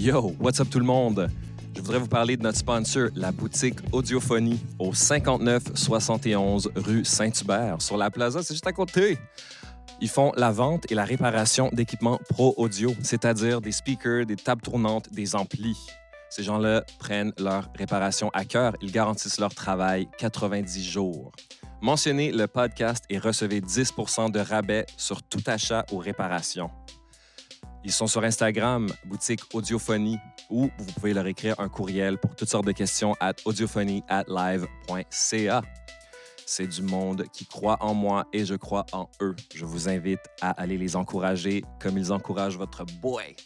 Yo, what's up tout le monde? Je voudrais vous parler de notre sponsor, la boutique Audiophonie, au 5971 rue Saint-Hubert, sur la plaza, c'est juste à côté. Ils font la vente et la réparation d'équipements pro audio, c'est-à-dire des speakers, des tables tournantes, des amplis. Ces gens-là prennent leur réparation à cœur. Ils garantissent leur travail 90 jours. Mentionnez le podcast et recevez 10% de rabais sur tout achat ou réparation. Ils sont sur Instagram, boutique Audiophonie, ou vous pouvez leur écrire un courriel pour toutes sortes de questions à live.ca. C'est du monde qui croit en moi et je crois en eux. Je vous invite à aller les encourager comme ils encouragent votre boy.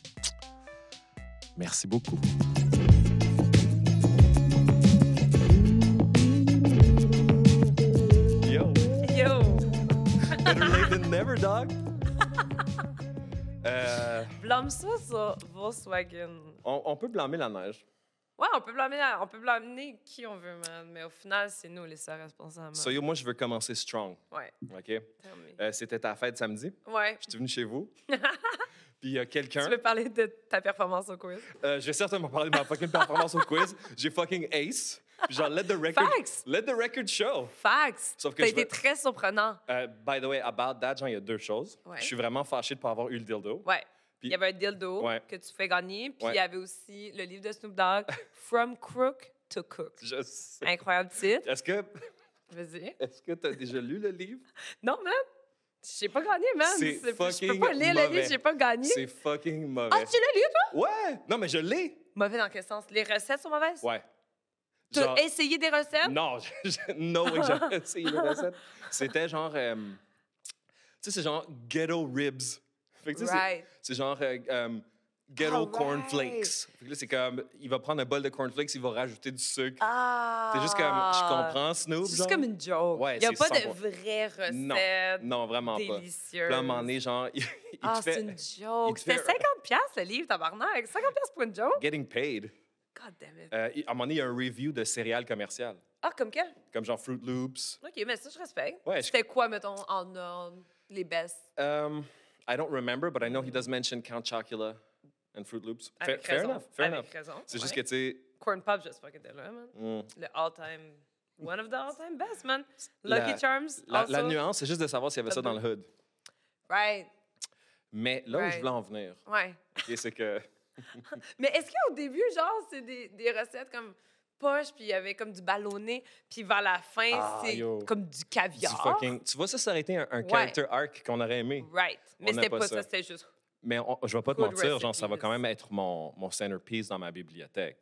Merci beaucoup. Yo, Yo! better late than never, dog. Euh, Blâme ça sur Volkswagen. on, on peut blâmer la neige. Ouais, on peut blâmer, on peut blâmer qui on veut, man. Mais au final, c'est nous les seuls responsables. man. So, yo, moi, je veux commencer strong. Ouais, OK? Euh, C'était ta fête samedi. Ouais. J'étais venu chez vous. Puis il y a Tu quelqu'un. veux parler de ta performance au quiz? Euh, je vais certainement parler de ma fucking performance au quiz. J'ai fucking ace. Genre, let the record. Facts! Let the record show. Fax! Sauf que T'as je été veux- très surprenant. Euh, by the way, about that, genre, il y a deux choses. Ouais. Je suis vraiment fâché de pas avoir eu le dildo. Ouais. Puis- il y avait un dildo Ouais. que tu fais gagner, puis Ouais. il y avait aussi le livre de Snoop Dogg, From Crook to Cook. Je sais. Incroyable titre. Est-ce que Vas-y. est-ce que tu as déjà lu le livre? Non, man! J'ai pas gagné, man! C'est C'est- Je peux fucking pas lire le mauvais. livre, j'ai pas gagné. C'est fucking mauvais. Ah, tu l'as lu, toi? Ouais! Non, mais je l'ai! Mauvais dans quel sens? Les recettes sont mauvaises? Ouais. T'as Genre- essayé des recettes? Non, je, je- no way, j'avais essayé les recettes. C'était genre. euh, tu sais, c'est genre ghetto ribs. Fait que tu sais, Right. c'est genre euh, euh, ghetto Alright. cornflakes. Que là, c'est comme. Il va prendre un bol de cornflakes, il va rajouter du sucre. Ah! C'est juste comme. Je comprends, Snoop. C'est juste comme une joke. Ouais, Il n'y a pas de 100%. vraies recettes Non, non, vraiment pas. là, à un moment donné, genre, il, il ah, c'est une joke. C'était fait- 50 piastres, le livre, tabarnak. 50 piastres pour une joke? getting paid. God damn it. Euh, à un moment donné, il y a un review de céréales commerciales, Ah, comme quel? comme genre Fruit Loops. OK, mais ça, je respecte. Ouais, je- C'était quoi, mettons, en ordre, les best? Um, I don't remember, but I know he does mention Count Chocula and Fruit Loops. Fair, Avec fair raison. enough, fair Avec enough. raison. C'est juste ouais. que, tu sais, Corn Pop, j'espère que t'es là, man. mm, Le all-time... One of the all-time best, man. Lucky La- Charms, la, la also. nuance, c'est juste de savoir s'il y avait ça dans le hood. Right. Mais là où je Right. voulais en venir, Ouais. c'est que Mais est-ce qu'au début, genre, c'est des, des recettes comme poche, puis il y avait comme du ballonné, puis vers la fin, Ah, c'est comme du du caviar? fucking... Tu vois, ça, ça aurait été un, un character arc qu'on aurait aimé. Right. Mais c'était pas pas ça. c'était juste... Mais on- je vais pas te mentir, genre, ça va quand même être mon, mon centerpiece dans ma bibliothèque.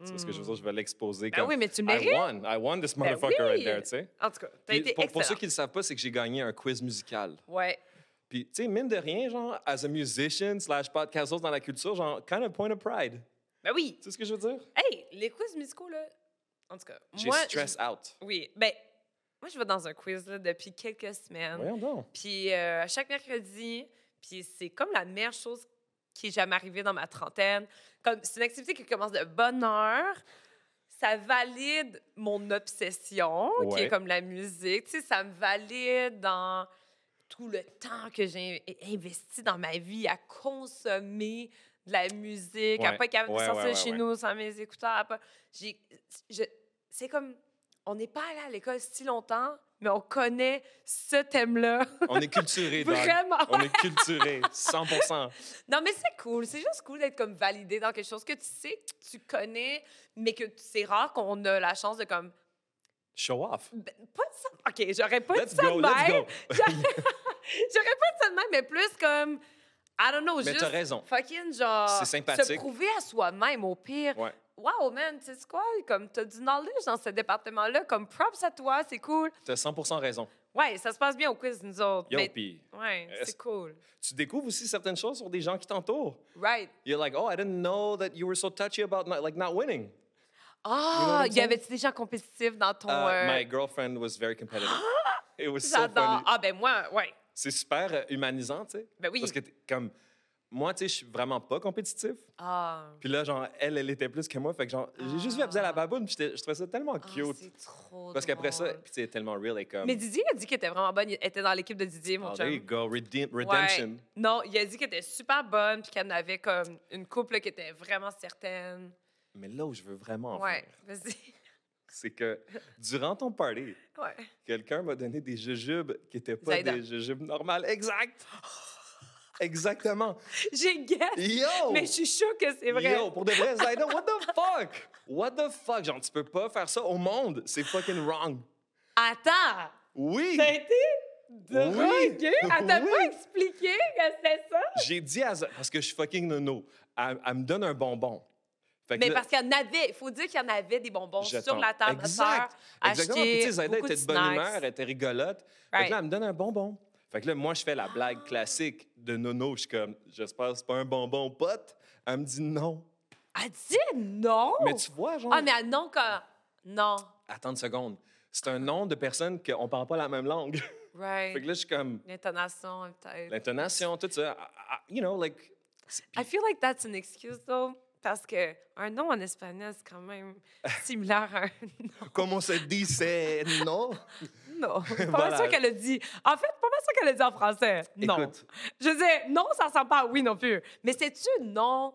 Tu sais ce que je veux dire? Je vais l'exposer Ben comme... oui, mais tu I mérites. won. I won this Ben motherfucker right oui. there, tu sais. En tout cas, t'as été pour, pour ceux qui ne le savent pas, c'est que j'ai gagné un quiz musical. Ouais. Puis, tu sais, mine de rien, genre, as a musician slash podcast host dans la culture, genre, kind of point of pride. Ben oui. Tu sais ce que je veux dire? Hey, les quiz musicaux, là, en tout cas, J'ai stress out. Oui. Ben, moi, je vais dans un quiz, là, depuis quelques semaines. Voyons donc. Puis euh, chaque mercredi, puis c'est comme la meilleure chose qui est jamais arrivée dans ma trentaine. Comme c'est une activité qui commence de bonne heure. Ça valide mon obsession, qui est comme la musique. Tu sais, ça me valide dans tout le temps que j'ai investi dans ma vie à consommer de la musique, à Ouais. pas être capable Ouais, de sortir ouais, chez nous sans mes écouteurs. à pas- J'ai, je- c'est comme, on n'est pas allé à l'école si longtemps, mais on connaît ce thème-là. On est culturé. Vraiment. On est culturé, 100 Non, mais c'est cool. C'est juste cool d'être comme validé dans quelque chose que tu sais, que tu connais, mais que c'est rare qu'on a la chance de comme. Show off. ben, pas de ça. OK, j'aurais pas Let's dit ça go, de let's même. go. J'aurais pas dit ça de même, mais plus comme. I don't know, Mais juste. t'as raison. Fucking genre. C'est sympathique. Se prouver à soi-même, au pire. Ouais. Wow, man, tu sais quoi? Comme, t'as du knowledge dans ce département-là. Comme, props à toi, c'est cool. T'as 100 raison. Ouais, ça se passe bien au quiz, nous autres. Yo, mais, puis ouais, c'est cool. tu découvres aussi certaines choses sur des gens qui t'entourent? Right. You're like, oh, I didn't know that you were so touchy about not, like not winning. Ah, il y avait-tu des gens compétitifs dans ton. Uh, my girlfriend was very competitive. It was so funny. Ah, ben moi, ouais. C'est super euh, humanisant, tu sais. Ben oui. Parce que comme moi, tu sais, je suis vraiment pas compétitif. Ah. Puis là, genre, elle, elle était plus que moi. Fait que genre, j'ai juste vu elle faisait la Ah. baboune, puis je trouvais ça tellement Ah, cute. c'est trop Parce qu'après ça, puis c'est tellement real et comme. Mais Didier a dit qu'elle était vraiment bonne. Il était dans l'équipe de Didier, mon oh, there you chum. go, Ouais. redemption. Non, il a dit qu'elle était super bonne, puis qu'elle avait comme une couple qui était vraiment certaine. Mais là où je veux vraiment en Ouais, vas-y. c'est que durant ton party, Ouais. quelqu'un m'a donné des jujubes qui n'étaient pas des jujubes normales. Exact! Exactement. J'ai guess, Yo! mais je suis sûre que c'est vrai. Yo, pour de vrai, Zaida, what the fuck? What the fuck? Genre, tu peux pas faire ça au monde. C'est fucking wrong. Attends, Oui! t'as été droguée? Elle t'a Oui. pas expliqué que c'était ça? J'ai dit à parce que je suis fucking nono, elle, elle me donne un bonbon. Fait Mais là, parce qu'il y en avait, il faut dire qu'il y en avait des bonbons sur tombe. la table. Exact. Exactement. Puis, tu sais, était de bonne snacks. humeur, elle était rigolote. Fait Right. que là, elle me donne un bonbon. Fait que là, moi, je fais la blague classique de Nono. Je suis comme, j'espère que c'est pas un bonbon pote. Elle me dit non. Elle dit non! Mais tu vois, genre. Ah, mais elle non quand... Non. Attends une seconde. C'est un nom de personne qu'on parle pas la même langue. fait Right. que là, je suis comme, L'intonation, peut-être. l'intonation, tout ça. I- I- you know, like. I feel like that's an excuse, though, parce que un nom en espagnol, c'est quand même similaire à un nom. Comme on se dit, c'est non? Non, pas Voilà. mal sûr qu'elle a dit. En fait, pas mal sûr qu'elle a dit en français. Non. Écoute, Je disais, non, ça ressemble pas à oui non plus. Mais c'est-tu non?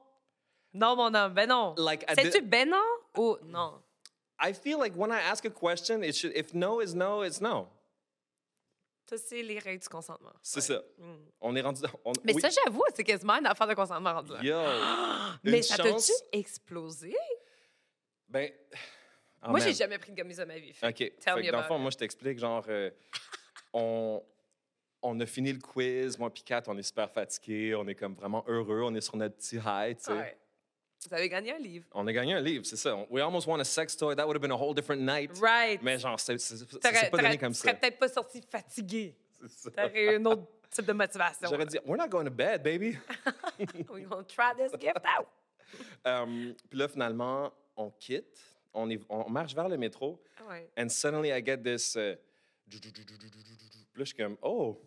Non, mon homme, ben non. like, C'est-tu the- ben non ou non? I feel like when I ask a question, it should, if no is no, it's no. Ça, c'est les règles du consentement. C'est Ouais. ça. Mm. On est rendu. on- Mais oui. ça, j'avoue, c'est quasiment une affaire de consentement rendu là. Yo. Mais ça chance- t'a-tu explosé? Ben. oh, Moi, j'ai jamais pris de gommise à ma vie. Fait OK. Tell Fait me que dans le about fond, it. moi, je t'explique, genre, euh, on, on a fini le quiz. Moi, puis Kat, on est super fatigués. On est comme vraiment heureux. On est sur notre petit high, tu sais. Ouais. Vous avez gagné un livre. On a gagné un livre, c'est ça. We almost won a sex toy. That would have been a whole different night. Right. Mais genre, c'est pas donné comme ça. Tu serais peut-être pas sorti fatigué. T'aurais un autre type de motivation. J'aurais dit, we're not going to bed, baby. We're going to try this gift out. um, puis là, finalement, on quitte. On, on marche vers le métro. Ouais. And suddenly, I get this... Puis là, je suis comme, oh.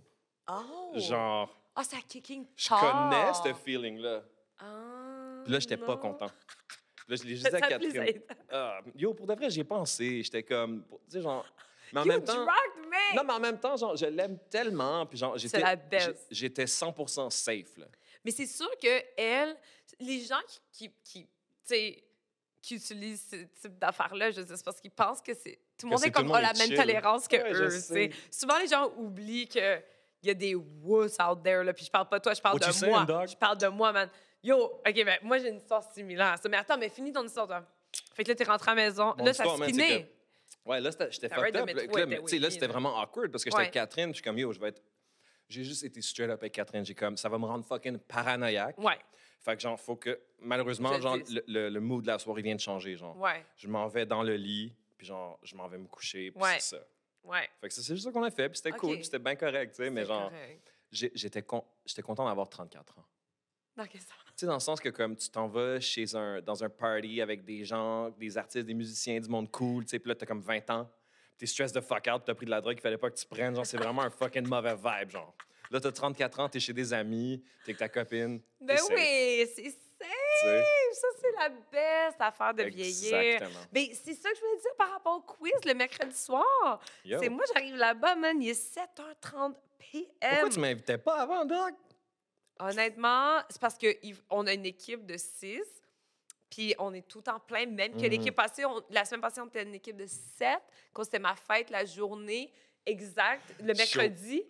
Oh. Genre... Ah, oh, c'est kicking Je connais ce feeling-là. Ah. Puis là, j'étais pas content. Puis là, je l'ai juste dit à Catherine. Ah, yo, pour de vrai, j'y ai pensé. J'étais comme, tu sais, genre. Mais en You même temps. me! Non, mais en même temps, genre, je l'aime tellement. Puis genre, j'étais. la J'étais 100 safe, là. Mais c'est sûr que elle, les gens qui, qui, qui, tu sais, qui utilisent ce type d'affaires-là, je c'est parce qu'ils pensent que c'est tout le monde est comme a la est même chill. tolérance que Ouais, eux. sais. Souvent les gens oublient que il y a des wuss out there là. Puis je parle pas de toi, je parle What de moi. Je parle de moi, man. Yo, ok, ben moi j'ai une histoire similaire à ça. Mais attends, mais finis ton histoire, toi. Fait que là t'es rentré à la maison. Mon là ça histoire, se man, c'est finit. que- Ouais, là, c'était- j'étais T'arrêtes fucked de up. mettre là. ouais, Là, tu sais, c'était là. vraiment awkward parce que j'étais Ouais. avec Catherine. puis Je suis comme, yo, je vais être. J'ai juste été straight up avec Catherine. J'ai comme, ça va me rendre fucking paranoïaque. Ouais, Fait que, genre, faut que. Malheureusement, Je le genre, le, le, le mood de la soirée vient de changer. Genre, ouais, je m'en vais dans le lit, puis genre, je m'en vais me coucher, puis Ouais. c'est ça. ouais. Fait que c'est juste ça qu'on a fait, puis c'était Ok. cool, puis c'était bien correct, tu sais, mais C'est genre, correct. j'ai- j'étais con- j'étais content d'avoir 34 ans. Dans quel sens? Tu sais, dans le sens que comme tu t'en vas chez un, dans un party avec des gens, des artistes, des musiciens, du monde cool, tu sais, puis là, t'as comme 20 ans, t'es stress de fuck out, t'as pris de la drogue qu'il fallait pas que tu prennes, genre, c'est vraiment un fucking mauvais vibe, genre. Là, t'as 34 ans, t'es chez des amis, t'es avec ta copine. Ben safe, oui, c'est safe. Ça, c'est la best affaire de vieillir. Exactement. Mais c'est ça que je voulais dire par rapport au quiz le mercredi soir. C'est moi, j'arrive là-bas, man, il est 7h30 p.m. Pourquoi tu m'invitais pas avant, Doc? Honnêtement, c'est parce qu'on a une équipe de 6, puis on est tout en plein, même que Mhm. l'équipe passée, on- la semaine passée, on était une équipe de 7, quand c'était ma fête, la journée exacte, le mercredi,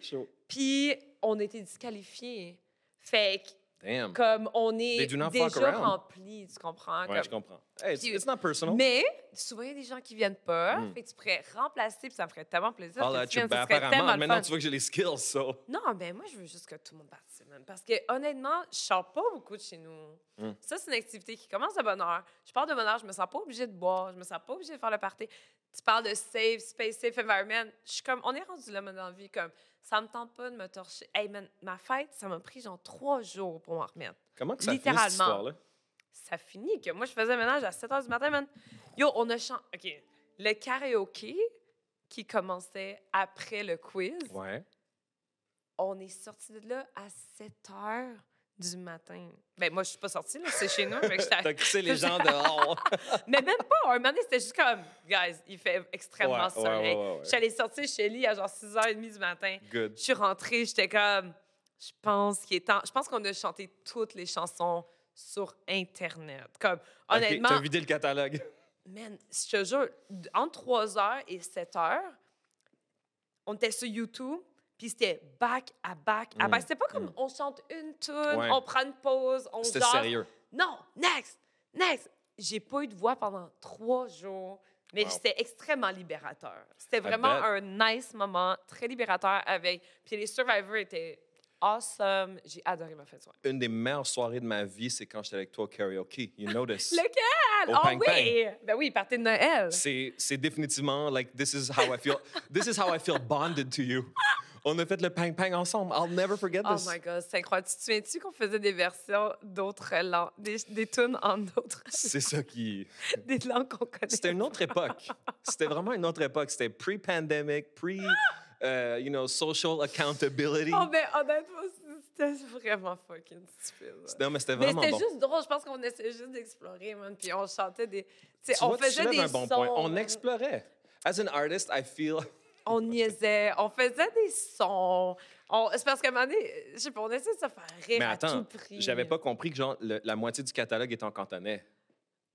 puis on était disqualifiés. Fait que Damn. comme on est déjà rempli, tu comprends? Ouais, Comme- je comprends. Hey, it's, not personal. Mais souvent, il y a des gens qui viennent pas. Mm. Fait que tu pourrais remplacer, puis ça me ferait tellement plaisir. Oh là, tu ben, apparemment, maintenant fun. tu vois que j'ai les skills, so. Non, ben moi, je veux juste que tout le monde participe. man. Parce que honnêtement, je sors pas beaucoup de chez nous. Mm. Ça, c'est une activité qui commence de bonne heure. Je pars de bonne heure, je me sens pas obligée de boire, je me sens pas obligée de faire le party. Tu parles de safe space, safe environment. Je suis comme, on est rendu là, maintenant, dans la vie, comme, ça me tente pas de me torcher. Hey, man, ma fête, ça m'a pris genre trois jours pour m'en remettre. Comment que ça finit, cette Littéralement. histoire-là? ça finit que moi, je faisais ménage à 7 h du matin, man. Yo, on a chanté. OK. Le karaoké qui commençait après le quiz, Ouais. on est sorti de là à 7 h du matin. Ben moi, je suis pas sortie, là, c'est chez nous. T'as crissé les gens dehors. Mais même pas. Un moment donné, c'était juste comme, guys, il fait extrêmement Ouais, ouais, soleil. ouais, ouais, ouais. Je suis allée sortir chez lui à genre 6h30 du matin. Good. Je suis rentrée, j'étais comme, je pense qu'il est temps. Je pense qu'on a chanté toutes les chansons sur Internet. Comme, honnêtement, T'as vidé le catalogue. man, je te jure, entre 3h et 7h, on était sur YouTube, puis c'était back à back à Mm, back. C'était pas comme mm. on chante une tune, Ouais. on prend une pause, on C'était sérieux. Non, next, next. J'ai pas eu de voix pendant trois jours, mais Wow. c'était extrêmement libérateur. C'était vraiment un nice moment, très libérateur avec. Puis les Survivors étaient awesome. J'ai adoré ma fête de soirée. Une des meilleures soirées de ma vie, c'est quand j'étais avec toi au karaoke. You this. Lequel? Au Pang oui! Ben oui, party de Noël. C'est c'est définitivement, like, this is how I feel. This is how I feel bonded to you. On a fait le pang-pang ensemble. I'll never forget Oh this. my God, c'est incroyable. Tu te souviens-tu qu'on faisait des versions d'autres langues, des, des tunes en d'autres, C'est ça qui... des langues qu'on connaît? C'était une autre époque. C'était vraiment une autre époque. C'était pre-pandemic, pre, uh, you know, social accountability. Oh, ben honnêtement, c'était vraiment fucking stupide. Non, mais c'était Mais vraiment c'était bon. juste drôle. Je pense qu'on essayait juste d'explorer, man. Puis on chantait des. Tu Tu on vois, tu faisait soulèves des un bon sons. point. On explorait. As an artist, I feel... On niaisait. On faisait des sons. On... C'est parce qu'à un moment donné, je sais pas, on essayait de se faire rire Mais à attends, tout prix. j'avais pas compris que genre, le- la moitié du catalogue est en cantonais.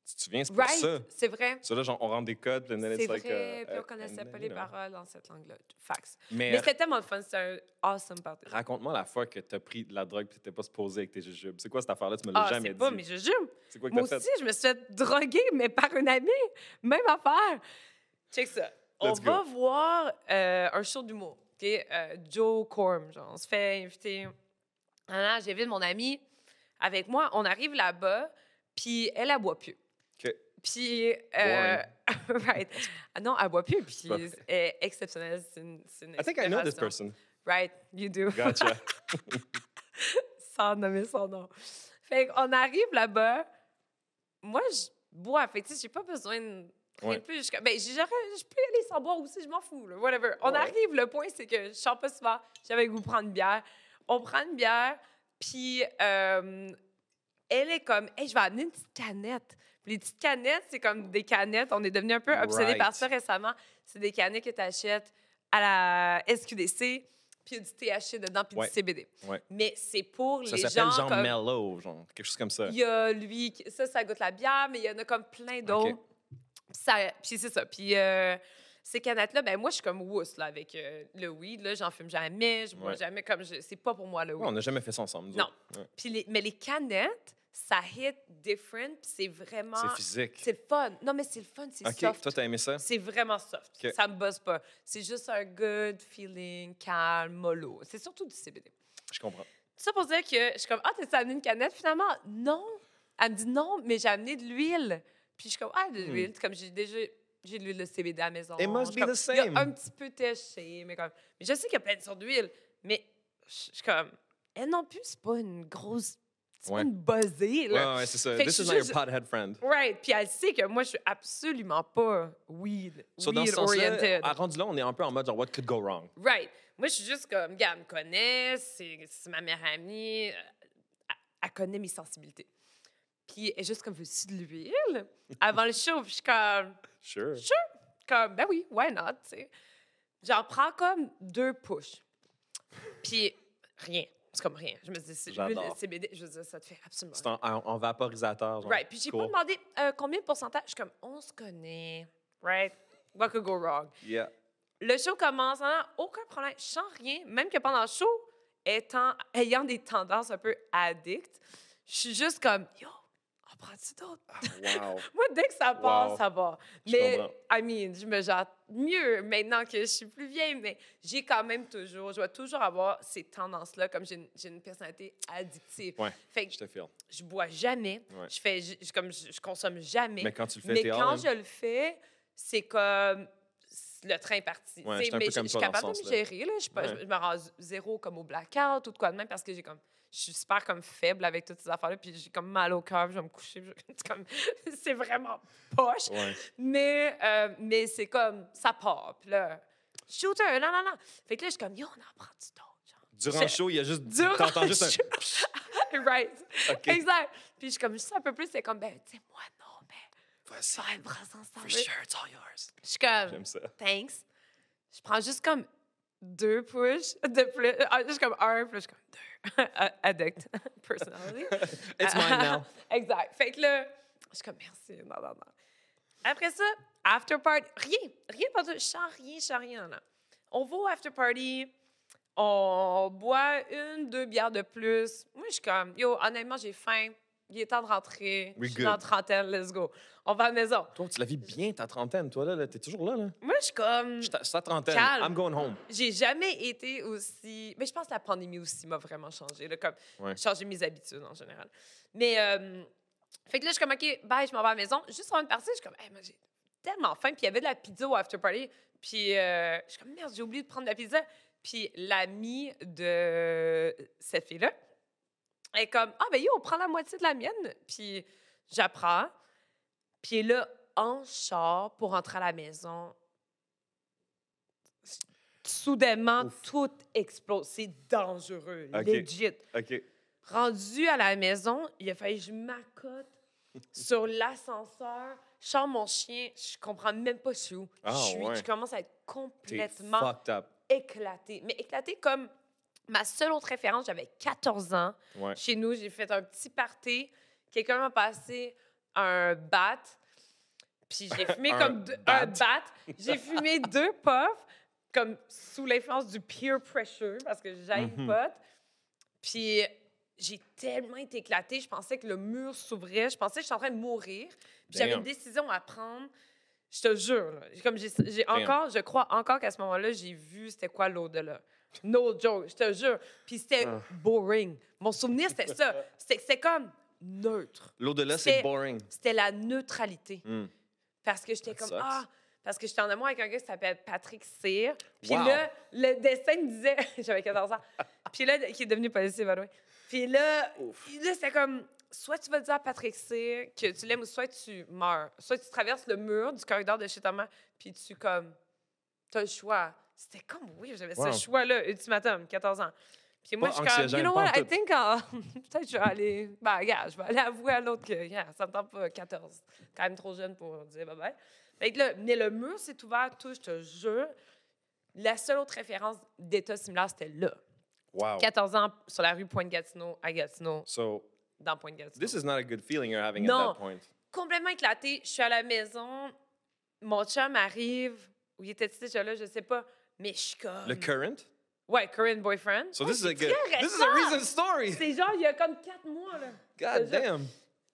Tu te souviens, c'est pour Right, ça. c'est vrai. Ça, là, genre, on rentre des codes, puis C'est vrai. like, uh, puis on uh, connaissait pas les paroles dans cette langue-là. Fax. Mais, Mais c'était tellement le fun. C'était un awesome party. raconte-moi la fois que t'as pris de la drogue puis t'étais pas supposé avec tes jujubes. C'est quoi cette affaire-là? Tu me l'as Ah, jamais c'est dit. pas, mais je jure. C'est quoi que Moi t'as aussi, fait? je me suis fait droguer, mais par une amie. Même affaire. Check ça. On go. va voir euh, un show d'humour. OK? Euh, Joe Corm, genre, on se fait inviter. Ah, là, J'invite mon amie avec moi. On arrive là-bas, puis elle, elle boit plus. OK. Puis, euh, right. Ah non, elle boit plus, puis pas elle est exceptionnelle. C'est une, c'est une I think I know this person. Right, you do. Gotcha. sans nommer son nom. Fait qu'on arrive là-bas. Moi, je bois. Fait que, tu sais, j'ai pas besoin de Ouais. plus. Ben, je peux aller sans boire aussi, je m'en fous, là, whatever. On Ouais. arrive, le point, c'est que je sors pas souvent. J'avais goût de prendre une bière. On prend une bière, puis euh, elle est comme, hey, je vais amener une petite canette. Puis les petites canettes, c'est comme des canettes. On est devenu un peu obsédés par ça récemment. C'est des canettes que tu achètes à la SQDC, puis il y a du THC dedans, puis Ouais. du CBD. Ouais. Mais c'est pour Ça les s'appelle gens genre comme... mellow, genre, quelque chose comme ça. Il y a lui, ça, ça goûte la bière, mais il y en a comme plein d'autres. Ça- Puis c'est ça. Puis euh, ces canettes-là, ben moi, je suis comme wuss, là, avec euh, le weed. Là, j'en fume jamais, je bois Ouais. jamais comme... je- C'est pas pour moi, le Ouais, weed. on n'a jamais fait ça ensemble. nous Non. Ouais. Puis les- mais les canettes, ça hit different, puis c'est vraiment... C'est physique. C'est le fun. Non, mais c'est le fun, c'est OK, soft. toi, t'as aimé ça? C'est vraiment soft. OK. Ça me buzz pas. C'est juste un good feeling, calme, mollo. C'est surtout du CBD. Je comprends. Ça pour dire que je suis comme, ah, t'as amené une canette? Finalement, non. Elle me dit non, mais j'ai amené de l'huile. Puis je suis comme, ah, de Hmm. l'huile. Comme j'ai déjà, j'ai de l'huile de CBD à la maison. It must be comme, the Il y same. a un petit peu téché, mais comme, mais je sais qu'il y a plein de sortes d'huile. Mais je suis comme, elle non plus, c'est pas une grosse, c'est Ouais. pas une buzzée, là. Ouais, ouais, c'est ça. Fait This is not your pothead friend. Right. Puis elle sait que moi, je suis absolument pas weed, So, dans ce weed oriented. à rendu là, on est un peu en mode genre, what could go wrong? Right. Moi, je suis juste comme, gars, elle me connaît, c'est ma meilleure amie, euh, elle, elle connaît mes sensibilités. Puis elle est juste comme, veux-tu de l'huile? Avant le show, puis je suis comme, Sure. comme, ben oui, why not, tu sais? J'en prends comme deux push. Puis rien. C'est comme rien. Je me dis, c'est. CBD, je veux dire, ça te fait absolument C'est en, en- en vaporisateur. Genre. Right. Puis j'ai Cool. pas demandé euh, combien de pourcentage. Je suis comme, on se connaît. Right? What could go wrong? Yeah. Le show commence, hein, aucun problème. Je sens rien. Même que pendant le show, étant, ayant des tendances un peu addictes, je suis juste comme, yo, on prend-tu d'autres? Ah, wow. Moi, dès que ça Wow. ça va. Mais. I mean, je me jette mieux maintenant que je suis plus vieille, mais j'ai quand même toujours, je vais toujours avoir ces tendances-là, comme j'ai une, une personnalité addictive. Ouais. Fait que Je te file. je bois jamais, Ouais. je fais, je, comme je, je consomme jamais. Mais quand tu le fais, Mais quand je le fais, c'est comme le train est parti. Ouais, mais je suis capable de me gérer. Là. Je, pas- je me rends zéro comme au blackout ou de quoi de même parce que j'ai comme je suis super comme faible avec toutes ces affaires-là puis j'ai comme mal au cœur, je vais me coucher. c'est comme c'est vraiment poche. Ouais. Mais, euh, mais c'est comme ça part. Puis là, shooter, non, non, non. Fait que là, je suis comme yo, on en prend du genre. Durant le show, il y a juste. T'entends juste un. right. Exact. Puis je suis comme, juste un peu plus, c'est comme, ben, tu sais, moi, non, mais Voici. faire une ensemble. For sure, it's all yours. Je suis comme, J'aime ça. thanks. Je prends juste comme deux push de plus. Ah, Juste comme un, puis je suis comme deux. Addict. Personality. It's mine now. exact. Fait que là, je suis comme, merci. Non, non, non. Après ça, after party, rien. Rien pas tout. Je sens rien, je sens rien, là. On va au after party, on boit une, deux bières de plus. Moi, je suis comme, yo, honnêtement, j'ai faim. Il est temps de rentrer. We je suis dans la good. trentaine, let's go. On va à la maison. Toi, tu la vis bien, ta trentaine. Toi, là, là t'es toujours là, là. Moi, je suis comme, Je C'est ta trentaine. Calme. I'm going home. j'ai jamais été aussi. Mais je pense que la pandémie aussi m'a vraiment changé. Là, comme Ouais. changé mes habitudes en général. Mais euh, fait que là, je suis comme OK, bye, je m'en vais à la maison. Juste avant de partir, je suis comme, hey, moi, j'ai tellement faim. Puis il y avait de la pizza au after party. Puis euh, je suis comme, merde, j'ai oublié de prendre de la pizza. Puis l'amie de cette fille-là, elle est comme, ah, ben yo, on prend la moitié de la mienne. Puis j'apprends. Puis là, en char pour rentrer à la maison, soudainement, Ouf. tout explose. C'est dangereux, legit. Rendu à la maison, il a fallu que je m'accote sur l'ascenseur. Je sors mon chien, je comprends même pas je suis où. Ah, je, suis, ouais. je commence à être complètement éclatée. Mais éclatée comme ma seule autre référence, j'avais 14 ans. Ouais. Chez nous, j'ai fait un petit party. Quelqu'un m'a passé un bat. Puis j'ai fumé Un comme deux- bat? un bat? J'ai fumé deux puffs, comme sous l'influence du peer pressure, parce que j'ai une Mhm. pote. Puis j'ai tellement été éclatée, je pensais que le mur s'ouvrait. Je pensais que j'étais en train de mourir. Puis j'avais une décision à prendre. Je te jure, là. Comme j'ai encore, je crois encore qu'à ce moment-là, j'ai vu c'était quoi l'au-delà. No joke, je te jure. Puis c'était Ah. boring. Mon souvenir, c'était ça. C'était comme neutre. L'au-delà, C'est- c'est boring. C'était la neutralité. Hmm. Parce que j'étais That comme, sucks. ah, parce que j'étais en amour avec un gars qui s'appelle Patrick Cyr. Puis Wow. là, le dessin me disait, j'avais 14 ans. Puis là, qui est devenu policier, by the way. Puis là, là c'était comme, soit tu vas dire à Patrick Cyr que tu l'aimes ou soit tu meurs. Soit tu traverses le mur du corridor de chez ta mère, puis tu, comme, t'as le choix. C'était comme, oui, j'avais Wow. ce choix-là, ultimatum, 14 ans. Puis moi, Pas je suis comme, you know what, I think, I'll- peut-être je vais aller, ben, regarde, je vais aller avouer à l'autre que, yeah, ça me tente pas 14. Quand même trop jeune pour dire bye-bye. Là, mais le mur s'est ouvert, tout, je te jure. La seule autre référence d'état similaire, c'était là. Wow. 14 ans sur la rue Pointe-Gatineau, à Gatineau, So, dans Pointe-Gatineau. this is not a good feeling you're having Non. at that point. Complètement éclaté. Je suis à la maison. Mon chum arrive. Ou il était déjà là, je sais pas. Mais je suis comme. Le current? Ouais, current boyfriend. So this is a, très this is a recent story. C'est genre, il y a comme quatre mois, là. God damn.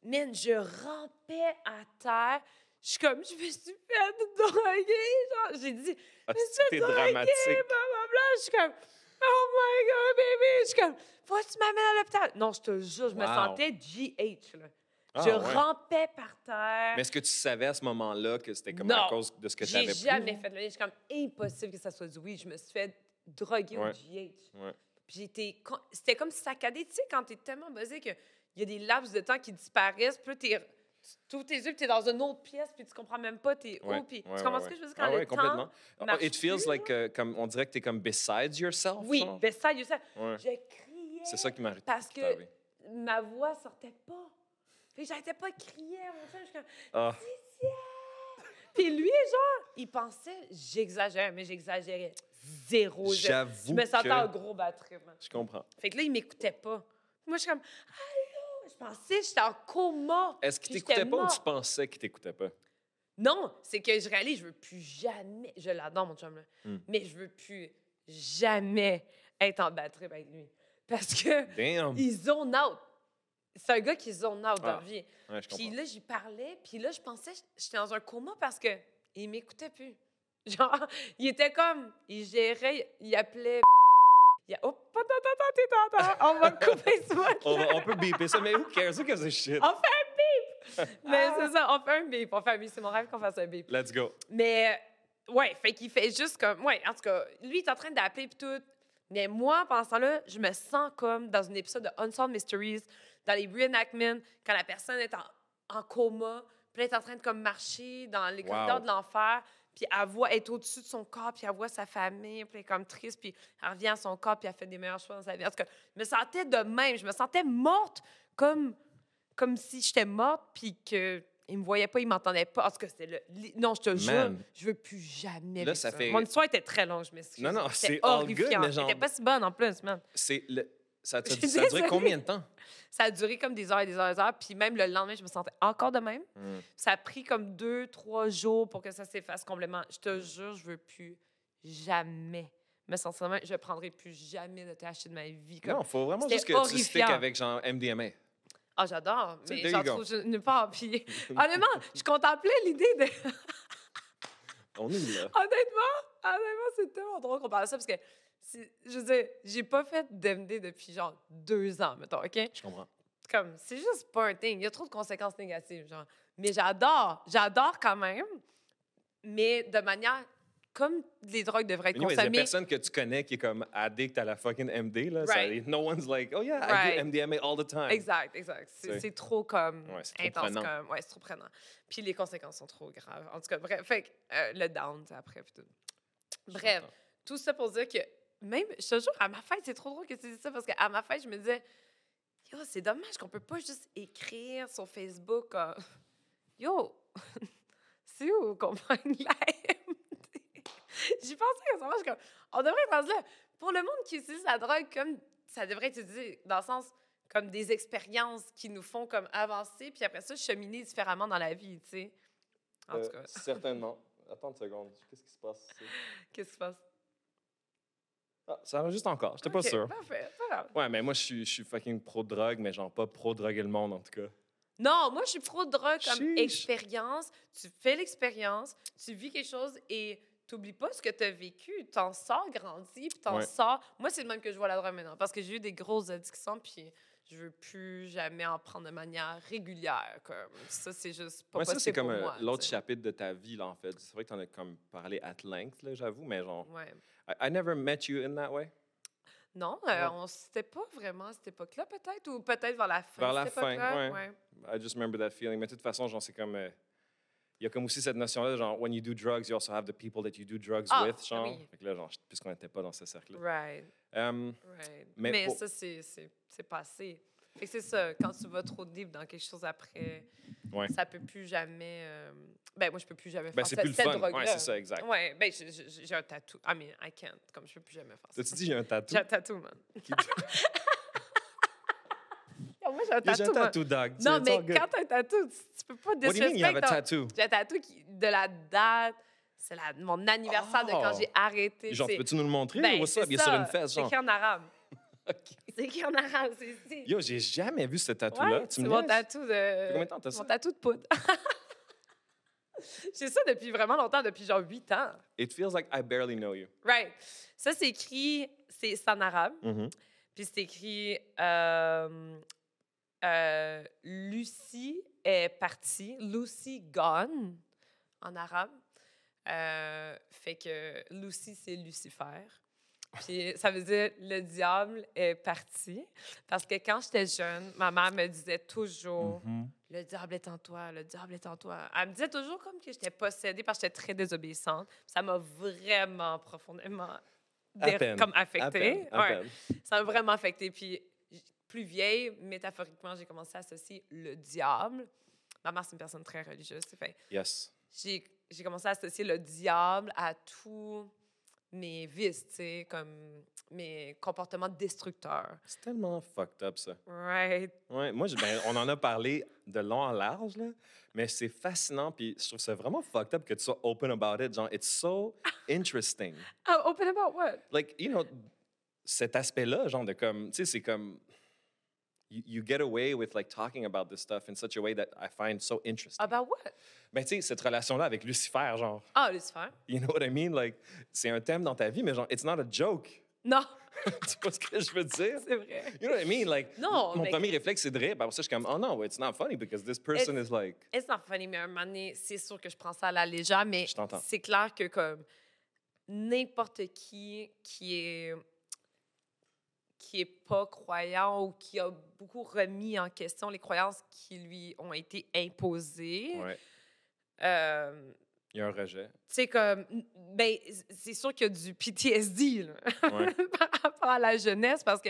Man, je rampais à terre. Je suis comme, je me suis fait droguer. Genre, j'ai dit, Ah, je me suis fait droguer, blablabla. Je suis comme, oh my God, baby. Je suis comme, faut que tu m'amènes à l'hôpital. Non, je te jure, je me sentais GH, là. Ah, je ouais. rampais par terre. Mais est-ce que tu savais à ce moment-là que c'était comme Non. à cause de ce que tu J'ai avais jamais fait de Je suis comme, impossible que ça soit du weed. Je me suis fait droguer Ouais. au GH. Ouais. Puis j'étais. C'était comme saccadé. Tu sais, quand t'es tellement buzzé qu'il y a des laps de temps qui disparaissent, puis t'es. Tu tes yeux, puis t'es dans une autre pièce, puis tu comprends même pas t'es où. Puis tu comprends ce que je veux dire quand Ah le complètement. temps Oh, marche It feels plus, like, uh, comme, on dirait que t'es comme besides yourself. Oui, genre. ça, you sais, Ouais. je criais. C'est ça qui m'arrive. Parce que ma voix sortait pas. Puis j'arrêtais pas de crier à mon chum. Je suis comme, Ah, Puis lui, genre, il pensait, j'exagère, mais j'exagérais zéro. Je- J'avoue Je me sentais que- en gros batterie. man. je comprends. Fait que là, il m'écoutait pas. Moi, je suis comme, allô? Je pensais j'étais en coma. Est-ce qu'il t'écoutait pas ou tu pensais qu'il t'écoutait pas? Non, c'est que je réalise, je veux plus jamais. Je l'adore, mon chum, là. Hmm. Mais je veux plus jamais être en batterie avec lui. Parce que Damn! il zone out. C'est un gars qui zone out dans Ah, la vie. Ouais, je Puis là, j'y parlais, puis là, je pensais j'étais dans un coma parce que il m'écoutait plus. Genre, il était comme, il gérait, il appelait. Il a, oh, attends, attends, attends, attends, attends, on va couper ce mot. On, va- on peut beeper ça, mais who cares? Who gives a shit? On fait un bip! Mais c'est ça, on fait un bip. On fait un bip. C'est mon rêve qu'on fasse un bip. Let's go. Mais, ouais, fait qu'il fait juste comme. Ouais, en tout cas, lui, il est en train d'appeler puis tout. Mais moi, pendant ce temps-là, je me sens comme dans un épisode de Unsolved Mysteries, dans les reenactments, quand la personne est en, en coma, puis elle est en train de comme marcher dans les Wow. corridors de l'enfer, puis elle voit être au-dessus de son corps, puis elle voit sa famille, puis elle est comme triste, puis elle revient à son corps, puis elle fait des meilleures choses dans sa vie. En tout cas, je me sentais de même. Je me sentais morte comme, comme si j'étais morte, puis que il me voyait pas, il m'entendait pas. En tout cas, c'était le... Non, je te jure, Man. je veux plus jamais Là, ça fait- Mon histoire était très longue, je m'excuse. Non, non, c'est all good, horrifiant. mais genre- Elle était pas si bonne en plus, man. C'est le... ça, a duré combien de temps? Ça a duré comme des heures et des heures et des heures. Puis même le lendemain, je me sentais encore de même. Hmm. Ça a pris comme deux, trois jours pour que ça s'efface complètement. Je te jure, je veux plus jamais me sentir de même. Je prendrai plus jamais de THC de ma vie. Comme... Non, faut vraiment juste que tu stick horrifiant. avec genre MDMA. Ah, j'adore, Tu mais j'en trouve nulle part. Puis honnêtement, je contemplais l'idée de... On est là. honnêtement, honnêtement, c'est tellement drôle qu'on parle de ça parce que, je veux dire, j'ai pas fait d'MD depuis genre deux ans, mettons, OK? Je comprends. comme c'est juste pas un thing. Il y a trop de conséquences négatives, genre. Mais j'adore, j'adore quand même, mais de manière comme les drogues devraient être Anyways, il y a consommées. personne que tu connais qui est comme addict à la fucking MD. Là. Ça- Right. no one's like, oh yeah, I do MDMA all the time. Exact, exact. C'est C'est- c'est trop comme Ouais, c'est trop intense prenant. comme ouais, c'est trop prenant. Puis les conséquences sont trop graves. En tout cas, bref, fait que, euh, le down sais, après puis tout. Bref, tout ça pour dire que même je te jure à ma fête, c'est trop drôle que tu dises ça parce qu'à ma fête, je me disais Yo, c'est dommage qu'on peut pas juste écrire sur Facebook euh, Yo, c'est où qu'on la MD? J'y pensais comme ça, comme, on devrait faire ça. Pour le monde qui utilise la drogue comme ça devrait être utilisé dans le sens comme des expériences qui nous font comme avancer, puis après ça, cheminer différemment dans la vie, tu sais. En tout Euh, cas, certainement. Attends une seconde. Qu'est-ce qui se passe qu'est-ce qui se passe? Ah, ça enregistre encore. J'étais pas Ok, sûr. Parfait, pas grave. Ouais, mais moi, je suis, je suis fucking pro-drogue, mais genre pas pro-droguer le monde, en tout cas. Non, moi, je suis pro-drogue comme expérience. Tu fais l'expérience, tu vis quelque chose et t'oublies pas ce que tu as vécu. T'en sors grandi, puis t'en Ouais. sors. Moi, c'est le même que je vois la drogue maintenant parce que j'ai eu des grosses addictions, puis je veux plus jamais en prendre de manière régulière. Comme. Ça, c'est juste pas Ouais, ça, c'est possible comme euh, l'autre tu chapitre de ta vie, là, en fait. C'est vrai que t'en as comme parlé at length, là, j'avoue, mais genre, Ouais. I, I never met you in that way? Non, euh, Ouais. on s'était pas vraiment à cette époque-là, peut-être, ou peut-être vers la fin. Vers la fin, époque-là, ouais. I just remember that feeling. Mais de toute façon, genre, c'est comme. euh, Il y a comme aussi cette notion-là, genre, when you do drugs, you also have the people that you do drugs Ah, with, ben genre. oui. Fait que là, genre, puisqu'on n'était pas dans ce cercle-là. Right. Um, Right. Mais Mais, pour- ça, c'est, c'est, c'est passé. C'est ça, quand tu vas trop deep dans quelque chose après, Ouais. ça peut plus jamais... euh, Ben, moi, je peux plus jamais ben, faire c'est cette, plus le cette fun. Ouais, c'est ça, exact. Ouais, ben, j'ai, un tatou. I mean, I can't. Comme, je peux plus jamais faire ça. T'as-tu dit, j'ai un tatou? J'ai un tatou, man. Moi, j'ai un Yeah, J'ai tatou, un tatou, dog. Non, mais quand t'as un tatou, tu, tu peux pas What do you mean you have a disrespect tattoo? J'ai un tatou de la date... C'est la, mon anniversaire de quand Oh. j'ai arrêté. Genre, c'est- peux-tu nous le montrer? Ben, What's up? c'est Il est sur ça. une fesse, C'est genre. écrit en arabe. OK. C'est écrit en arabe, c'est ici. Yo, j'ai jamais vu ce tatou-là. Ouais, tu c'est me mon niaises? tatou Ça fait combien de... temps t'as Mon ça? tatou de poudre. J'ai ça depuis vraiment longtemps, depuis genre 8 ans. It feels like I barely know you. Right. Ça, c'est écrit... C'est c'est en arabe. Mhm. Puis c'est écrit... euh, euh, Lucie est partie. Lucy gone, en arabe. Euh, fait que Lucy, c'est Lucifer. Puis ça veut dire le diable est parti. Parce que quand j'étais jeune, ma mère me disait toujours Mhm. le diable est en toi, le diable est en toi. Elle me disait toujours comme que j'étais possédée parce que j'étais très désobéissante. Ça m'a vraiment profondément comme affectée. à Ouais. Ça m'a vraiment affectée. Puis plus vieille, métaphoriquement, j'ai commencé à associer le diable. Ma mère, c'est une personne très religieuse. Fait, Yes. J'ai commencé à associer le diable à tous mes vices, tu sais, comme mes comportements destructeurs. C'est tellement fucked up, ça. Right. Ouais, moi, je- ben, on en a parlé de long en large, là, mais c'est fascinant, puis je trouve ça vraiment fucked up que tu sois open about it. Genre, it's so interesting. Oh, open about what? Like, you know, cet aspect-là, genre de comme, tu sais, c'est comme, you, you get away with like talking about this stuff in such a way that I find so interesting. About what? Ben, tu sais, cette relation-là avec Lucifer, genre, Ah, Lucifer. you know what I mean? Like, c'est un thème dans ta vie, mais genre, it's not a joke. Non, tu vois ce que je veux dire? c'est vrai. You know what I mean? Like, Non, mon mais- premier réflexe, c'est de rire. Après ça, je suis comme, oh no, it's not funny because this person is like. It's not funny, mais à un moment donné, c'est sûr que je prends ça à la légère, mais c'est clair que comme n'importe qui qui est qui est pas croyant ou qui a beaucoup remis en question les croyances qui lui ont été imposées, Ouais. euh, Il y a un rejet. C'est comme, ben, c'est sûr qu'il y a du PTSD là, Ouais. par rapport à la jeunesse parce que,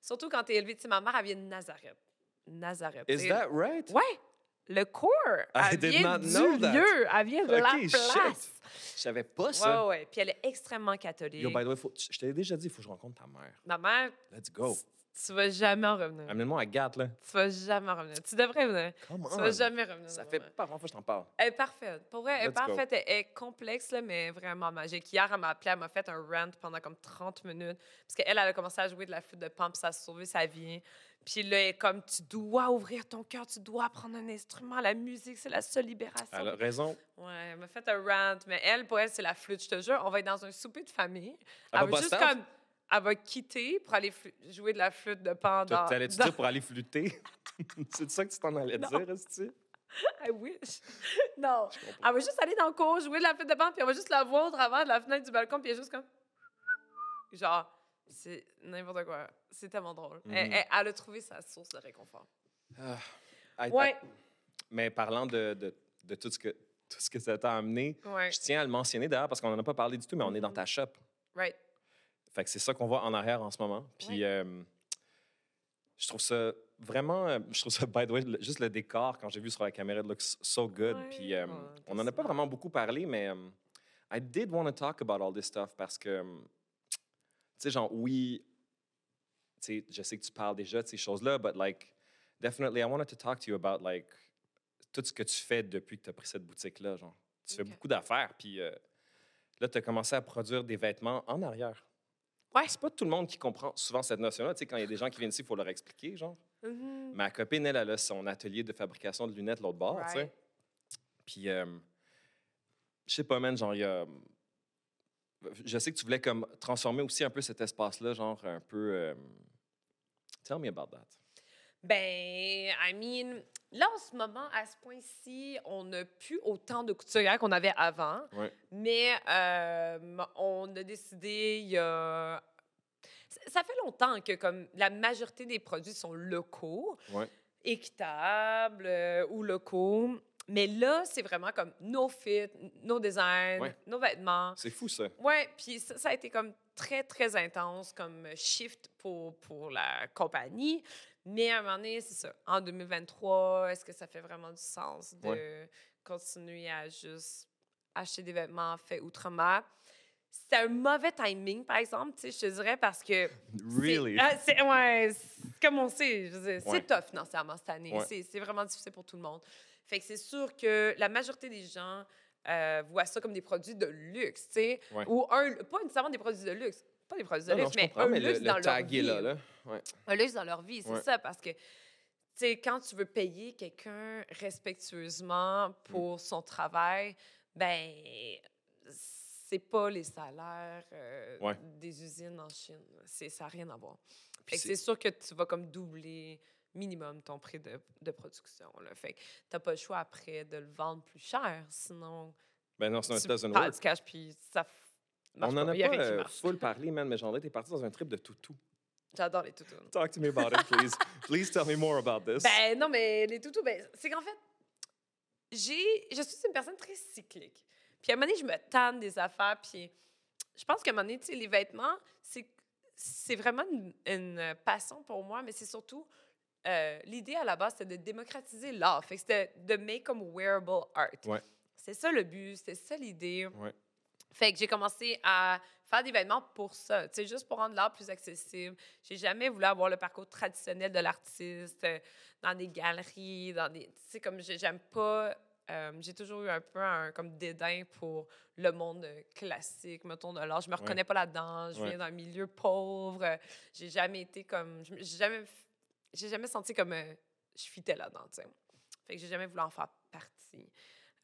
surtout quand t'es élevé, tu sais, ma mère, elle vient de Nazareth. Nazareth. Is tu sais. that right? Ouais, le cours. I did vient not du know that. lieu, elle vient de la place. Je savais pas Ouais, ça. ouais, ouais. Puis elle est extrêmement catholique. Yo, by the way, faut- je t'avais déjà dit, il faut que je rencontre ta mère. Ma mère, Let's go. tu vas jamais en revenir. Amène-moi à Gat, là. Tu vas jamais en revenir. Tu devrais venir. Come Tu vas jamais revenir. Ça fait pas fois que je t'en parle. Elle est parfaite. Pour vrai, elle est Let's go. parfaite. Elle est complexe, là, mais vraiment magique. Hier, elle m'a appelé, elle m'a fait un rant pendant comme 30 minutes. Parce qu'elle, elle a commencé à jouer de la flûte de pan, puis ça a sauvé sa vie. Puis là, elle comme, tu dois ouvrir ton cœur, tu dois apprendre un instrument. La musique, c'est la seule libération. Elle a raison. Ouais, elle m'a fait un rant. Mais elle, pour elle, c'est la flûte. Je te jure, on va être dans un souper de famille. Elle va va juste comme... Elle va quitter pour aller jouer de la flûte de pan dans... T'allais-tu dans- dire pour aller flûter? c'est ça que tu t'en allais Non. dire, est-ce I wish. non. Elle va juste aller dans le cours, jouer de la flûte de pan, puis on va juste la voir au travers de la fenêtre du balcon, puis elle est juste comme. Genre, c'est n'importe quoi. C'est tellement drôle. elle, Mhm. elle- elle a trouvé sa source de réconfort. Ah, I- I- Ouais, Mais parlant de, de, de tout, ce que, tout ce que ça t'a amené, ouais, je tiens à le mentionner d'ailleurs parce qu'on n'en a pas parlé du tout, mais on est dans Mhm. ta shop. right. Fait que c'est ça qu'on voit en arrière en ce moment. Puis euh, je trouve ça vraiment, euh, je trouve ça, by the way, juste le décor, quand j'ai vu sur la caméra, it looks so good. Puis euh, Ouais, on n'en a pas vraiment beaucoup parlé, mais euh, I did want to talk about all this stuff parce que, sais, genre, oui, tu sais, je sais que tu parles déjà de ces choses-là, but like, definitely, I wanted to talk to you about like, tout ce que tu fais depuis que tu as pris cette boutique-là. Genre, tu fais beaucoup d'affaires, puis euh, là, tu as commencé à produire des vêtements en arrière. Ouais. C'est pas tout le monde qui comprend souvent cette notion-là. Tu sais, quand il y a des gens qui viennent ici, il faut leur expliquer, genre. Mhm. Ma copine, elle, elle a son atelier de fabrication de lunettes l'autre bord, tu sais. Puis, euh, je sais pas, man, genre, il y a... Je sais que tu voulais comme transformer aussi un peu cet espace-là, genre un peu... euh, Tell me about that. Ben, I mean, là, en ce moment, à ce point-ci, on n'a plus autant de couturières qu'on avait avant. Ouais. Mais euh, on a décidé, il y a... Ça- fait longtemps que comme la majorité des produits sont locaux, Ouais. équitables euh, ou locaux. Mais là, c'est vraiment comme nos fits, nos designs, Ouais. nos vêtements. C'est fou, ça. Ouais, puis ça, ça a été comme très, très intense comme shift pour, pour la compagnie. Mais à un moment donné, c'est ça. En 2023, est-ce que ça fait vraiment du sens de continuer à juste acheter des vêtements faits outre-mer? C'est un mauvais timing, par exemple, tu sais, je te dirais, parce que... c'est- Really? ah, c'est, ouais, c'est- comme on sait, je veux dire, Ouais. c'est tough financièrement cette année. C'est, c'est vraiment difficile pour tout le monde. Fait que c'est sûr que la majorité des gens euh, voient ça comme des produits de luxe, tu sais. Ouais. Ou un, pas nécessairement des produits de luxe, pas des produits de Non, non, luxe, mais un mais luxe le dans leur vie. là, là. Ouais. Un luxe dans leur vie, c'est Ouais. ça, parce que, tu sais, quand tu veux payer quelqu'un respectueusement pour son travail, ben c'est pas les salaires euh, Ouais. des usines en Chine. C'est, ça n'a rien à voir. C'est sûr que tu vas comme doubler minimum ton prix de, de production. Là. Fait que t'as pas le choix après de le vendre plus cher, sinon Ben non, sinon, tu doesn't work. du cash puis ça f- marche On n'en a pas euh, full parlé, man, mais genre là, t'es parti dans un trip de toutou. J'adore les toutous. Talk to me about it, please. please tell me more about this. Ben non, mais les toutous, ben, c'est qu'en fait, j'ai, je suis une personne très cyclique. Puis à un moment donné, je me tanne des affaires. Puis je pense qu'à un moment donné, tu sais, les vêtements, c'est, c'est vraiment une, une passion pour moi, mais c'est surtout. Euh, l'idée à la base, c'était de démocratiser l'art. Fait que c'était de make comme wearable art. Ouais. C'est ça le but, c'était ça l'idée. Ouais. Fait que j'ai commencé à faire des vêtements pour ça, tu sais, juste pour rendre l'art plus accessible. J'ai jamais voulu avoir le parcours traditionnel de l'artiste euh, dans des galeries, dans des... Tu sais, comme j'ai- j'aime pas... euh, j'ai toujours eu un peu un comme dédain pour le monde classique, mettons, de l'art. Je me reconnais pas là-dedans. Je Ouais. viens d'un milieu pauvre. J'ai jamais été comme... J'ai jamais, j'ai jamais senti comme... euh, je fitais là-dedans, tu sais. Fait que j'ai jamais voulu en faire partie.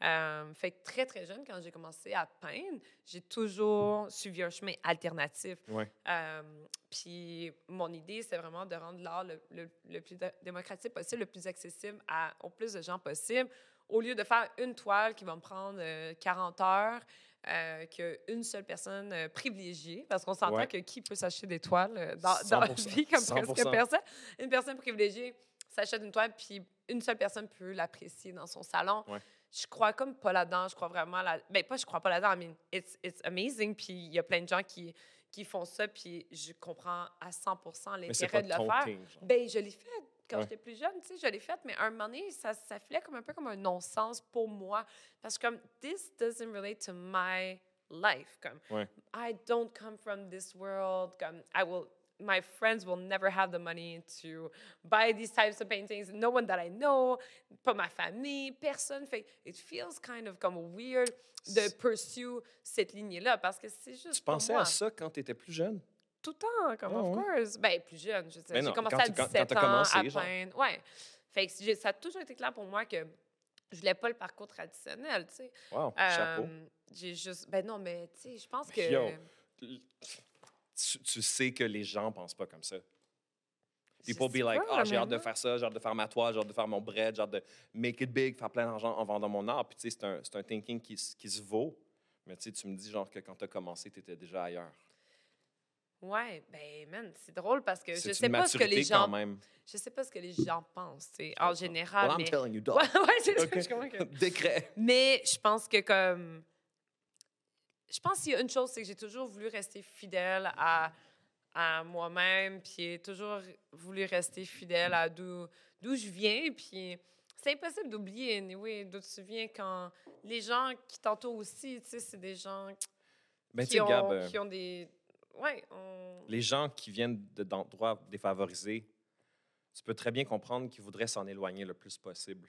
Euh, fait que très, très jeune, quand j'ai commencé à peindre, j'ai toujours suivi un chemin alternatif. Ouais. Euh, puis mon idée, c'est vraiment de rendre l'art le, le- le plus dé- démocratique possible, le plus accessible à, au plus de gens possible, au lieu de faire une toile qui va me prendre euh, 40 heures, euh, qu'une seule personne euh, privilégiée, parce qu'on s'entend Ouais. que qui peut s'acheter des toiles euh, dans, dans la 100%, vie comme presque 100%. personne? Une personne privilégiée s'achète une toile, puis une seule personne peut l'apprécier dans son salon. Ouais. je crois comme pas là-dedans. Je crois vraiment là. Ben, pas je crois pas là-dedans. I mean, it's, it's amazing. Puis il y a plein de gens qui, qui font ça. Puis je comprends à 100 Mais c'est pas l'intérêt de le faire. thing. Ben, je l'ai fait quand Ouais. j'étais plus jeune, tu sais, je l'ai fait, mais à un moment donné, ça, ça filait comme un peu comme un non-sens pour moi. Parce que comme, this doesn't relate to my life. Comme, Ouais. I don't come from this world. Comme, I will, my friends will never have the money to buy these types of paintings. No one that I know, pas ma famille, personne. Fait, it feels kind of comme weird de pursue cette lignée-là parce que c'est juste Tu pensais moi. à ça quand tu étais plus jeune? Tout le temps, comme Ah of course. Ben, plus jeune, je sais. Ben J'ai commencé quand à tu- quand- 17 quand ans commencé, à. Ouais. Fait que j'ai- ça a toujours été clair pour moi que je voulais pas le parcours traditionnel, tu sais. Wow, chapeau. Euh, J'ai juste... Ben non, mais tu sais, je pense que... Yo. Tu, tu sais que les gens pensent pas comme ça. People be like, ah, j'ai hâte de faire ça, j'ai hâte de faire ma toile, j'ai hâte de faire mon bread, j'ai hâte de make it big, faire plein d'argent en vendant mon art. Puis, tu sais, c'est un, un thinking qui se vaut. Mais, tu sais, tu me dis, genre, que quand tu as commencé, tu étais déjà ailleurs. Ouais, ben man, c'est drôle parce que je sais pas ce que les quand gens... même. Je sais pas ce que les gens pensent, tu sais, en général, Well, I'm mais... telling you, dog. Ouais, ouais, c'est ça, OK. je que- Décret. Mais je pense que comme. Je pense qu'il y a une chose, c'est que j'ai toujours voulu rester fidèle à, à moi-même, puis j'ai toujours voulu rester fidèle à d'où d'où je viens, puis c'est impossible d'oublier, anyway, d'où tu viens quand les gens qui t'entourent aussi, tu sais, c'est des gens Ben, qui, ont, Gab, euh, qui ont des... Ouais, on- les gens qui viennent de- d'endroits défavorisés, tu peux très bien comprendre qu'ils voudraient s'en éloigner le plus possible.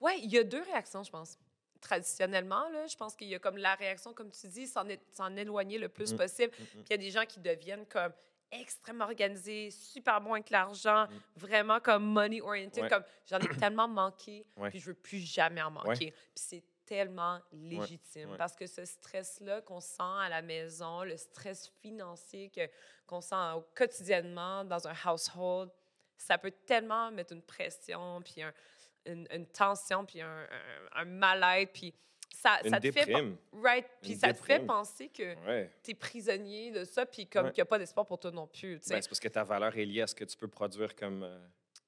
Ouais, il y a deux réactions, je pense. Traditionnellement, là, je pense qu'il y a comme la réaction, comme tu dis, s'en éloigner le plus Mm. possible. Mm, mm. Puis il y a des gens qui deviennent comme extrêmement organisés, super bons avec l'argent, Mm. vraiment comme money oriented, Ouais. comme j'en ai tellement manqué, Ouais. puis je veux plus jamais en manquer. Puis c'est tellement légitime ouais. parce que ce stress-là qu'on sent à la maison, le stress financier que qu'on sent quotidiennement dans un household, ça peut tellement mettre une pression, puis un- une, une tension, puis un, un, un mal-être, puis ça, ça te fait... Right, puis Une ça te fait penser que Ouais. tu es prisonnier de ça, puis comme Ouais. qu'il n'y a pas d'espoir pour toi non plus. Ben, c'est parce que ta valeur est liée à ce que tu peux produire comme, euh,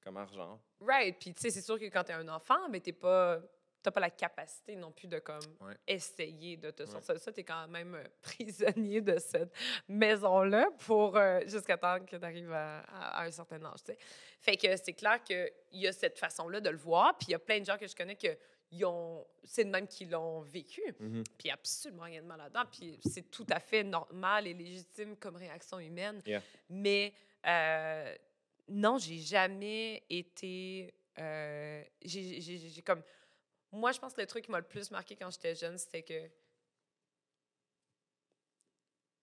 comme argent. right, puis tu sais, c'est sûr que quand tu es un enfant, mais tu pas. T'as pas la capacité non plus de comme Ouais. essayer de te Ouais. sortir de ça. Tu es quand même euh, prisonnier de cette maison-là pour euh, jusqu'à temps que tu arrives à, à- à un certain âge. tu sais. Fait que c'est clair qu'il y a cette façon-là de le voir. Puis il y a plein de gens que je connais que c'est de même qu'ils l'ont vécu. Puis il y a absolument rien de mal là-dedans. Puis c'est tout à fait normal et légitime comme réaction humaine. Yeah. Mais euh, non, j'ai jamais été. euh, j'ai comme. Moi, je pense que le truc qui m'a le plus marqué quand j'étais jeune, c'était que.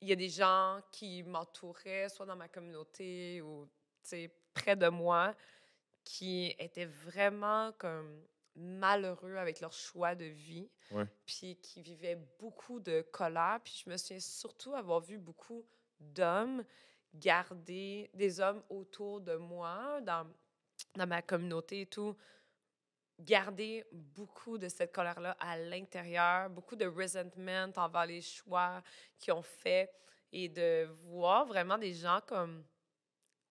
Il y a des gens qui m'entouraient, soit dans ma communauté ou près de moi, qui étaient vraiment comme malheureux avec leur choix de vie, Ouais. puis qui vivaient beaucoup de colère. Puis je me souviens surtout avoir vu beaucoup d'hommes garder, des hommes autour de moi, dans, dans ma communauté et tout, garder beaucoup de cette colère-là à l'intérieur, beaucoup de resentment envers les choix qu'ils ont faits et de voir vraiment des gens comme,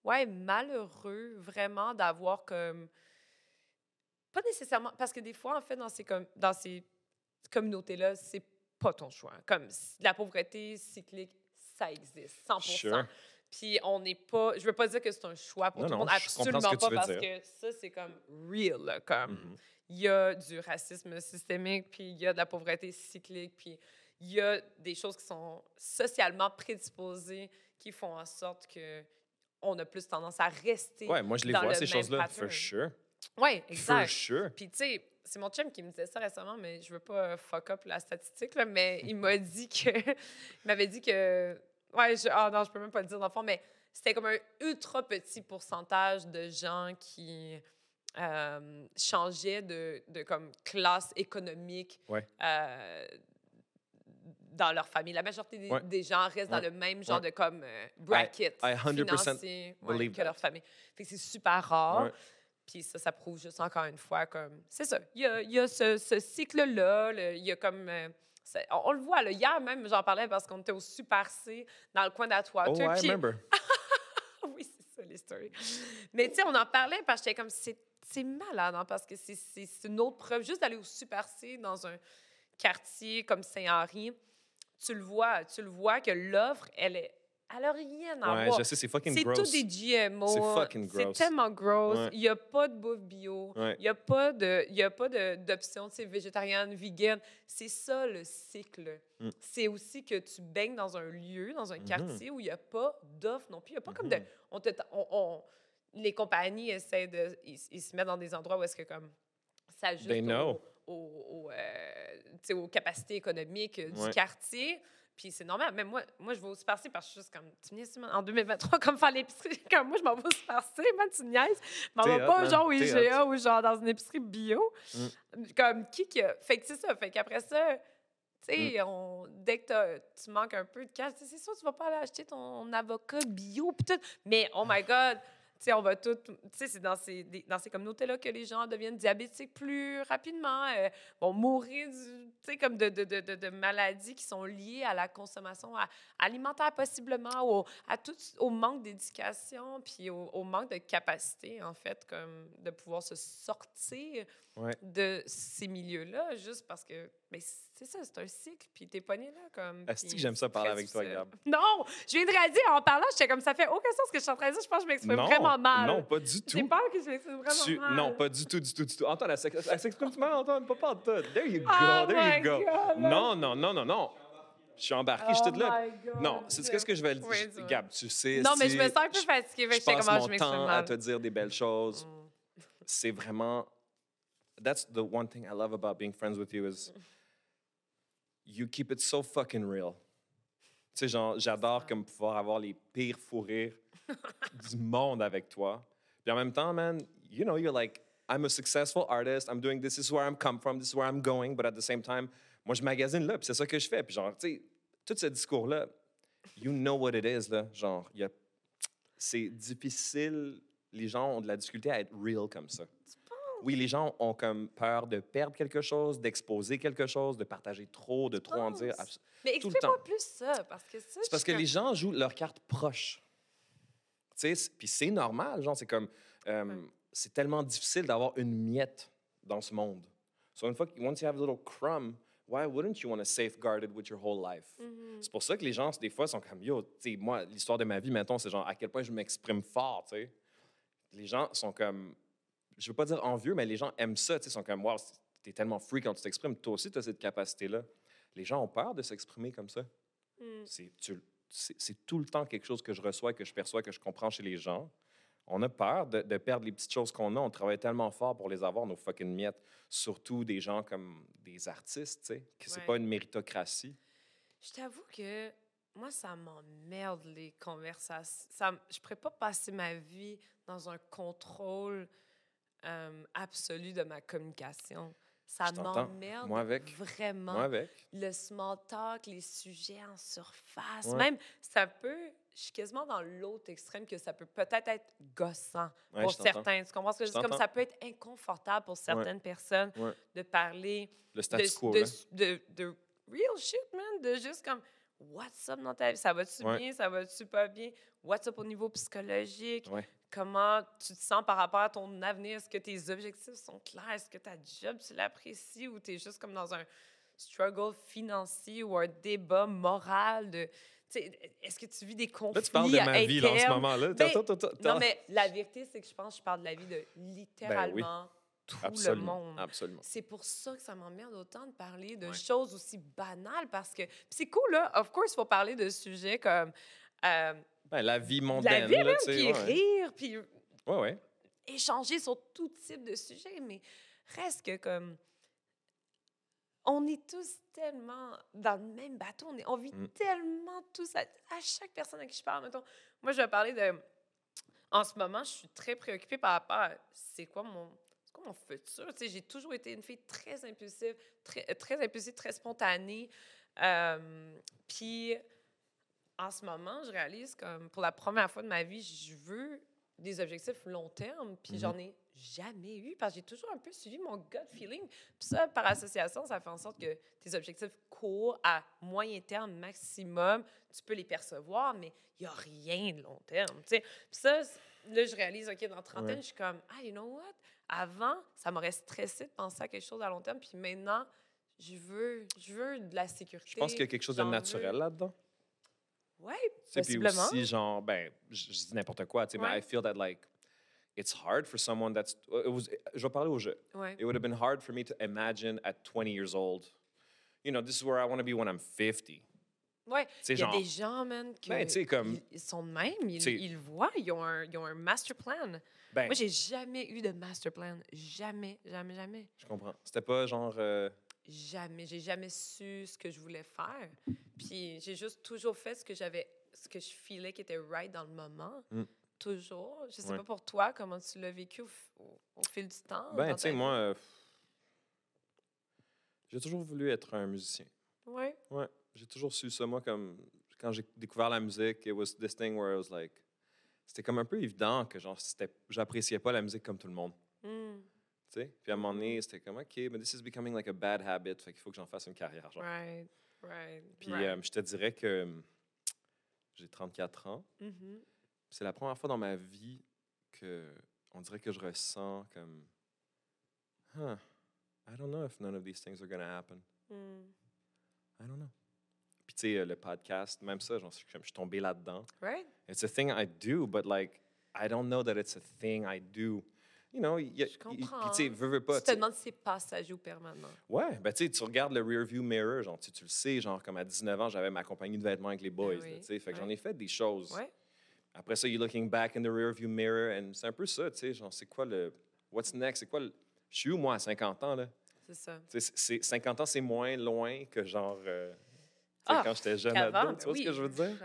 ouais, malheureux, vraiment d'avoir comme, pas nécessairement, parce que des fois, en fait, dans ces, com- dans ces communautés-là, c'est pas ton choix. Comme la pauvreté cyclique, ça existe, 100 Sure. Puis on n'est pas. Je veux pas dire que c'est un choix pour Non, tout le monde. Absolument pas, parce dire. que ça, c'est comme real. là, Comme Mhm. il y a du racisme systémique, puis il y a de la pauvreté cyclique, puis il y a des choses qui sont socialement prédisposées qui font en sorte que on a plus tendance à rester. Ouais, moi, je les dans vois, ces choses-là, for sure. Ouais, For exact. sure. Puis, tu sais, c'est mon chum qui me disait ça récemment, mais je veux pas fuck up la statistique, là, mais il m'a dit que. il m'avait dit que. Ouais, je, ah non, je peux même pas le dire dans le fond, mais c'était comme un ultra petit pourcentage de gens qui euh, changeaient de, de comme classe économique Ouais. euh, dans leur famille. La majorité des, Ouais. des gens restent dans le même genre de comme euh, bracket I 100% financier que leur famille. Fait que c'est super rare. Puis ça, ça prouve juste encore une fois comme... C'est ça. Il y a, il y a ce, ce cycle-là. le- Il y a comme... on, on le voit, là, hier même, j'en parlais parce qu'on était au Super C dans le coin d'Atwater. Oh, I remember. oui, c'est ça, les stories. Mais tu sais, on en parlait parce que j'étais comme, c'est c'est malade, hein, parce que c'est une autre preuve. Juste d'aller au Super C dans un quartier comme Saint-Henri, tu le vois, tu le vois que l'offre, elle est. Elle a rien à Ouais, voir. je sais, c'est fucking C'est tout des GMO. C'est fucking C'est gross. tellement gross. Ouais. Il n'y a pas de bouffe bio. Ouais. Il n'y a pas d'option, tu sais, végétarienne, vegan. C'est ça le cycle. Mm. C'est aussi que tu baignes dans un lieu, dans un Mhm. quartier où il n'y a pas d'offre non plus. Il n'y a pas comme de, Mhm. on te, on, on- les compagnies essaient de, ils, ils se mettent dans des endroits où est-ce que comme ça ajuste They know. au- au- au, euh, aux capacités économiques euh, du quartier. Puis c'est normal. Même moi, moi, je vais au Super C parce que je suis juste comme, tu me niaises, en 2023, comme faire l'épicerie. Comme moi, je m'en vais au Super C, man, tu me niaises. Je m'en vais pas genre au IGA ou genre dans une épicerie bio. Mm. Comme qui que. Fait que c'est ça. Fait qu'après ça, tu sais, on- dès que tu manques un peu de cash, c'est sûr, tu vas pas aller acheter ton avocat bio pis tout. Mais oh my God! Tu sais, on va tout. C'est dans ces, dans ces communautés-là que les gens deviennent diabétiques plus rapidement, euh, vont mourir, du- comme de, de, de, de, maladies qui sont liées à la consommation alimentaire, possiblement, au, à tout, au manque d'éducation, puis au, au manque de capacité, en fait, comme de pouvoir se sortir Ouais. de ces milieux-là, juste parce que, ben, c'est ça, c'est un cycle, puis t'es pogné là, comme... Asti que puis j'aime ça parler avec toi. Gab? Non! Je viens de réaliser, en parlant, j'étais comme, ça fait aucun sens ce que je suis en train de dire, je pense que je m'exprime vraiment mal. Non, pas du J'ai tout. peur que je m'exprime vraiment Tu- mal. Non, pas du tout, du tout, du tout. Antoine, elle s'ex- elle s'exprime mal, Antoine, pas de tout. There you go, Oh there you go. God, Non, non, non, non, non. Je suis embarqué, je suis Oh toute là. God. Non, c'est ce que je vais Oui, dire. Gab, tu sais. Non, mais je me sens un peu fatiguée, que Je j'étais passe comme, ah, je mon m'exprime temps à te dire des belles choses. Mm. C'est vraiment. That's the one thing I love about being friends with you is you keep it so fucking real. Tu sais, genre, j'adore comme pouvoir avoir les pires fous rires du monde avec toi. Puis en même temps, man, you know, you're like, I'm a successful artist, I'm doing this, this is where I'm come from, this is where I'm going, but at the same time, moi, je magasine là, puis c'est ça que je fais. Puis genre, tu sais, tout ce discours-là, you know what it is, là. Genre, c'est difficile, les gens ont de la difficulté à être real comme ça. Oui, les gens ont comme peur de perdre quelque chose, d'exposer quelque chose, de partager trop, de trop en dire. Abs- Mais explique-moi plus ça, parce que ça, C'est parce que les gens jouent leur carte proche. Tu sais, c- puis c'est normal, genre, c'est comme. euh, Ouais. C'est tellement difficile d'avoir une miette dans ce monde. So, une fois que, once you have a little crumb, why wouldn't you want to safeguard it with your whole life? Mhm. C'est pour ça que les gens, des fois, sont comme Yo, tu sais, moi, l'histoire de ma vie, mettons, c'est genre à quel point je m'exprime fort, tu sais. Les gens sont comme. Je veux pas dire envieux, mais les gens aiment ça, sais, sont comme Wow, t'es tellement free quand tu t'exprimes. Toi aussi, tu as cette capacité-là. Les gens ont peur de s'exprimer comme ça. Mm. C'est tout le temps quelque chose que je reçois, que je perçois, que je comprends chez les gens. On a peur de, de perdre les petites choses qu'on a. On travaille tellement fort pour les avoir, nos fucking miettes. Surtout des gens comme des artistes, tu sais, que c'est Ouais. pas une méritocratie. Je t'avoue que moi, ça m'emmerde les conversations. Ça, je pourrais pas passer ma vie dans un contrôle euh, absolu de ma communication. Ça m'emmerde vraiment. Moi avec. Le small talk, les sujets en surface. Ouais. Même, ça peut... Je suis quasiment dans l'autre extrême que ça peut peut-être être gossant Ouais, pour certains. Tu comprends ce que je Je? Comme ça peut être inconfortable pour certaines personnes de parler Le statu quo, de, de, de real shit, man. De juste comme, what's up dans ta vie? Ça va-tu bien? Ça va-tu pas bien? What's up au niveau psychologique? Comment tu te sens par rapport à ton avenir? Est-ce que tes objectifs sont clairs? Est-ce que ta job, tu l'apprécies? Ou tu es juste comme dans un struggle financier ou un débat moral de... Est-ce que tu vis des conflits Là, tu parles de ma vie, là, en ce moment-là. Ben. Non, mais la vérité, c'est que je pense que je parle de la vie de littéralement tout le monde. Absolument. C'est pour ça que ça m'emmerde autant de parler de Ouais. choses aussi banales parce que c'est cool là. Of course, il faut parler de sujets comme euh, Ben, la vie la mondaine, vie, là, même, puis ouais. rire, puis Ouais, ouais. échanger sur tout type de sujets, mais reste que comme on est tous tellement dans le même bateau, on, est, on vit Mm. tellement tous à, à chaque personne à qui je parle. Mettons, moi, je vais parler de. En ce moment, je suis très préoccupée par rapport à c'est quoi mon, c'est quoi mon futur. Tu sais, j'ai toujours été une fille très impulsive, très, très impulsive, très spontanée. Euh, Puis, en ce moment, je réalise comme pour la première fois de ma vie, je veux des objectifs long terme, puis Mhm. j'en ai jamais eu parce que j'ai toujours un peu suivi mon gut feeling. Puis ça, par association, ça fait en sorte que tes objectifs courts à moyen terme maximum, tu peux les percevoir, mais il n'y a rien de long terme. tu sais. Puis ça, là, je réalise, OK, dans trentaine, Ouais. je suis comme, ah, you know what? Avant, ça m'aurait stressé de penser à quelque chose à long terme. Puis maintenant, je veux, je veux de la sécurité. Je pense qu'il y a quelque chose de naturel là-dedans. Ouais, sais, Puis Possiblement. aussi, genre, ben, je, je dis n'importe quoi, tu sais, mais. I feel that, like, it's hard for someone that's... It was, je vais parler au jeu. ouais. It would have been hard for me to imagine at 20 years old, you know, this is where I want to be when I'm 50. Ouais. Il y a genre- des gens, man, qui Ben, comme- ils sont de même. Ils, ils le voient. Ils ont, un, ils ont un master plan. Ben, Moi, j'ai jamais eu de master plan. Jamais, jamais, jamais. je comprends. C'était pas genre... euh, Jamais. J'ai jamais su ce que je voulais faire. Puis j'ai juste toujours fait ce que j'avais, ce que je filais qui était right dans le moment. Mm. Toujours. Je sais Ouais. pas pour toi, comment tu l'as vécu au, f- au- au fil du temps. ben, tu sais, moi, euh, j'ai toujours voulu être un musicien. Ouais. Ouais, j'ai toujours su ça. Moi, comme quand j'ai découvert la musique, it was this thing where it was like, c'était comme un peu évident que genre, j'appréciais pas la musique comme tout le monde. Mm. Puis à un moment donné, c'était comme, OK, mais this is becoming like a bad habit, fait qu'il faut que j'en fasse une carrière. Genre. Right. Right. Puis right. euh, je te dirais que euh, j'ai 34 ans. Mhm. C'est la première fois dans ma vie que on dirait que je ressens comme, huh, I don't know if none of these things are going to happen. Mm. I don't know. Puis tu sais, euh, le podcast, même ça, j'en suis, je suis tombé là-dedans. Right? It's a thing I do, but like, I don't know that it's a thing I do. You know, y a- Je comprends. veux, veux pas. tu te demandes si c'est passager ou permanent. Ouais, ben tu sais, tu regardes le rearview mirror, genre, tu, tu le sais, genre, comme à 19 ans, j'avais ma compagnie de vêtements avec les boys, Ben oui, là, tu sais, fait que j'en ai fait des choses. Ouais. Après ça, you're looking back in the rearview mirror, and c'est un peu ça, tu sais, genre, c'est quoi le. What's next? C'est quoi le. Je suis où, moi, à 50 ans, là? C'est ça. C'est- c'est- 50 ans, c'est moins loin que, genre, euh, Ah, quand j'étais jeune Qu'avant, ado, tu vois ce que je veux dire?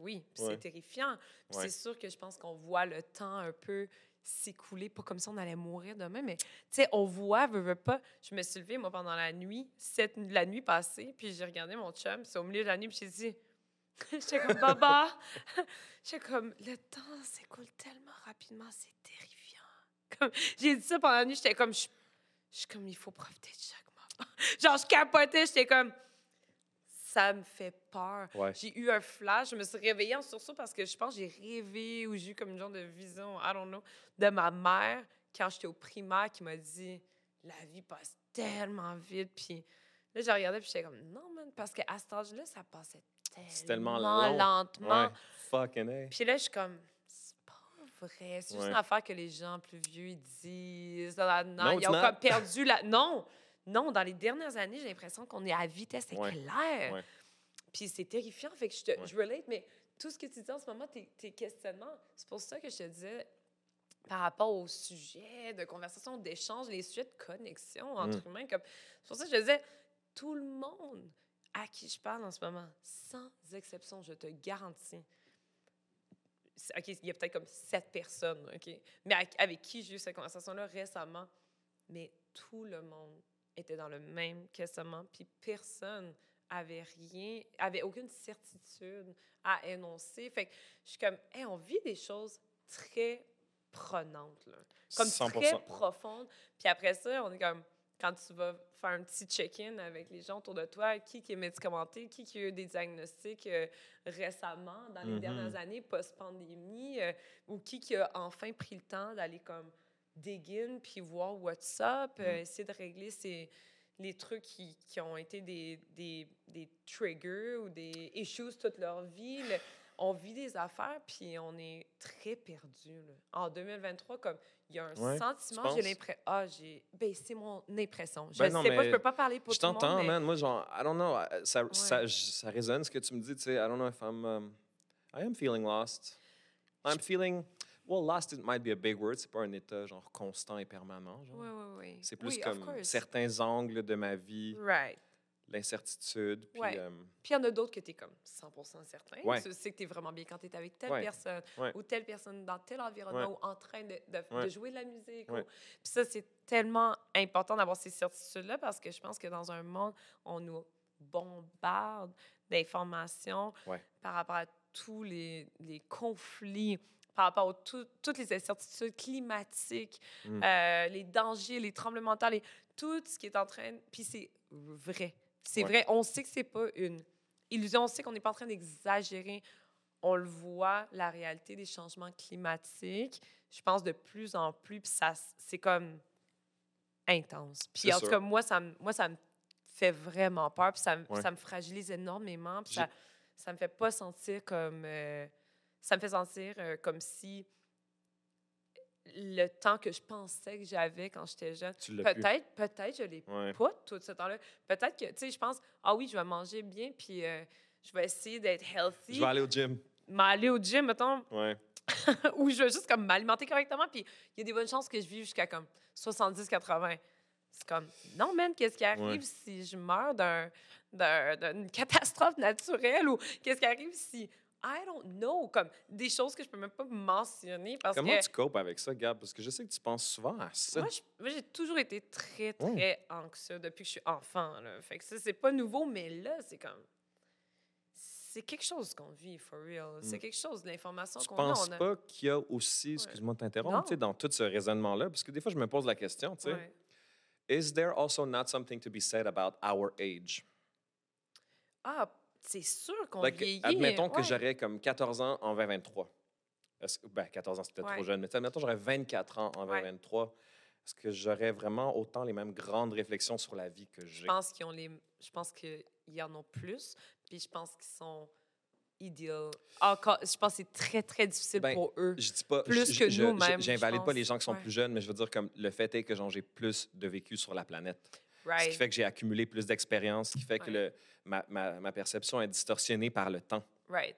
Oui, Ouais. c'est terrifiant. Ouais. c'est sûr que je pense qu'on voit le temps un peu s'écouler, pas comme si on allait mourir demain, mais tu sais, on voit, veut, veut pas. Je me suis levée, moi, pendant la nuit, cette, la nuit passée, puis j'ai regardé mon chum, c'est au milieu de la nuit, puis j'ai dit, j'étais comme, Baba, j'étais comme, le temps s'écoule tellement rapidement, c'est terrifiant. J'ai dit ça pendant la nuit, j'étais comme, je je suis comme, il faut profiter de chaque moment. Genre, je capotais, j'étais comme, ça me fait peur. Ouais. J'ai eu un flash, je me suis réveillée en sursaut parce que je pense que j'ai rêvé ou j'ai eu comme une genre de vision, I don't know, de ma mère quand j'étais au primaire qui m'a dit la vie passe tellement vite. Puis là, j'ai regardé puis j'étais comme non, man, parce qu'à cet âge-là, ça passait tellement, tellement long. lentement. Ouais, fucking A. Puis là, je suis comme c'est pas vrai. C'est juste Ouais. une affaire que les gens plus vieux ils disent. Non, No, ils ont comme perdu la. Non! Non, dans les dernières années, j'ai l'impression qu'on est à vitesse éclair. Ouais. Puis c'est terrifiant. Fait que je, te, Ouais. je relate, mais tout ce que tu dis en ce moment, tes, tes questionnements, c'est pour ça que je te disais par rapport aux sujets de conversation, d'échange, les sujets de connexion entre Mm. humains. Comme, c'est pour ça que je disais, tout le monde à qui je parle en ce moment, sans exception, je te garantis, OK, il y a peut-être comme sept personnes, OK? Mais avec qui j'ai eu cette conversation-là récemment, mais tout le monde était dans le même questionnement, puis personne avait rien, avait aucune certitude à énoncer. Fait que je suis comme, hey, on vit des choses très prenantes, là. Comme 100%. très profondes. Puis après ça, on est comme, quand tu vas faire un petit check-in avec les gens autour de toi, qui, qui est médicamenté, qui, qui a eu des diagnostics euh, récemment, dans les Mhm. dernières années, post-pandémie, euh, ou qui, qui a enfin pris le temps d'aller comme dig in, puis voir what's up, euh, essayer de régler ces, les trucs qui, qui ont été des, des, des triggers ou des issues toute leur vie. Le- on vit des affaires, puis on est très perdu. En 2023, comme il y a un Ouais, sentiment, j'ai l'impression. Ah, j'ai. Ben, c'est mon impression. Je Ben non, sais pas, je peux pas parler pour Je tout le monde. t'entends, mais- man. Moi, genre, I don't know. uh, Ça, ça, ça résonne ce que tu me dis, tu sais. I don't know if I'm. um, I am feeling lost. I'm feeling. Well, lost, it might be a big word. C'est pas un état, genre, constant et permanent. Genre. Oui, oui, oui. C'est plus Oui, comme certains angles de ma vie, Right. l'incertitude. Puis, Ouais. euh, Puis il y en a d'autres que tu es comme 100 certain. Ouais. Tu sais que tu es vraiment bien quand tu es avec telle Ouais. personne ou telle personne dans tel environnement ou en train de, de- de Ouais. jouer de la musique. ou-. Puis ça, c'est tellement important d'avoir ces certitudes-là parce que je pense que dans un monde, on nous bombarde d'informations par rapport à tous les, les conflits, par rapport à tout- toutes les incertitudes climatiques, Mm. euh, les dangers, les tremblements de terre, les- tout ce qui est en train... Puis c'est vrai. C'est Ouais. vrai. On sait que c'est pas une illusion. On sait qu'on n'est pas en train d'exagérer. on le voit, la réalité des changements climatiques, je pense de plus en plus, puis ça, c'est comme intense. Puis en tout cas, moi, ça, me- moi, ça me fait vraiment peur, puis ça, Ouais. ça me fragilise énormément, puis ça, ça me fait pas sentir comme... euh, ça me fait sentir euh, comme si le temps que je pensais que j'avais quand j'étais jeune, peut-être, peut-être je l'ai Ouais. pas tout ce temps-là. Peut-être que, tu sais, je pense, ah oui, je vais manger bien, puis euh, je vais essayer d'être healthy. Je vais aller au gym. M'aller au gym, mettons, Ouais. ou je vais juste comme m'alimenter correctement, puis il y a des bonnes chances que je vive jusqu'à comme 70-80. C'est comme, non, man, qu'est-ce qui arrive Ouais. si je meurs d'un- d'un- d'une catastrophe naturelle ou qu'est-ce qui arrive si. I don't know, comme des choses que je peux même pas mentionner parce Comment que tu copes avec ça, Gab? Parce que je sais que tu penses souvent à ça. moi, j'ai toujours été très, très Ouais. anxieux depuis que je suis enfant. Là. Fait que ça, c'est pas nouveau, mais là, c'est comme. C'est quelque chose qu'on vit, for real. C'est Mm. quelque chose, l'information Tu qu'on a. penses on a... pas qu'il y a aussi, excuse-moi de t'interrompre, tu dans tout ce raisonnement-là, parce que des fois, je me pose la question, tu sais, Ouais. is there also not something to be said about our age? Ah, c'est sûr qu'on Like, vieillit. admettons que ouais. j'aurais comme 14 ans en 2023. Est-ce que- ben, 14 ans, c'était Ouais. trop jeune, mais admettons j'aurais 24 ans en Ouais. 2023. Est-ce que j'aurais vraiment autant les mêmes grandes réflexions sur la vie que j'ai? Je pense qu'ils ont les. Je pense qu'il y en a plus. Puis je pense qu'ils sont idéaux. Encore, je pense que c'est très, très difficile Ben, pour eux. Je dis pas, Plus je- que je- nous-mêmes, je- je J'invalide pas les gens qui sont Ouais. plus jeunes, mais je veux dire comme le fait est que genre, j'ai plus de vécu sur la planète. Ce qui fait que j'ai accumulé plus d'expérience, ce qui fait que le, ma, ma, ma perception est distorsionnée par le temps. Right.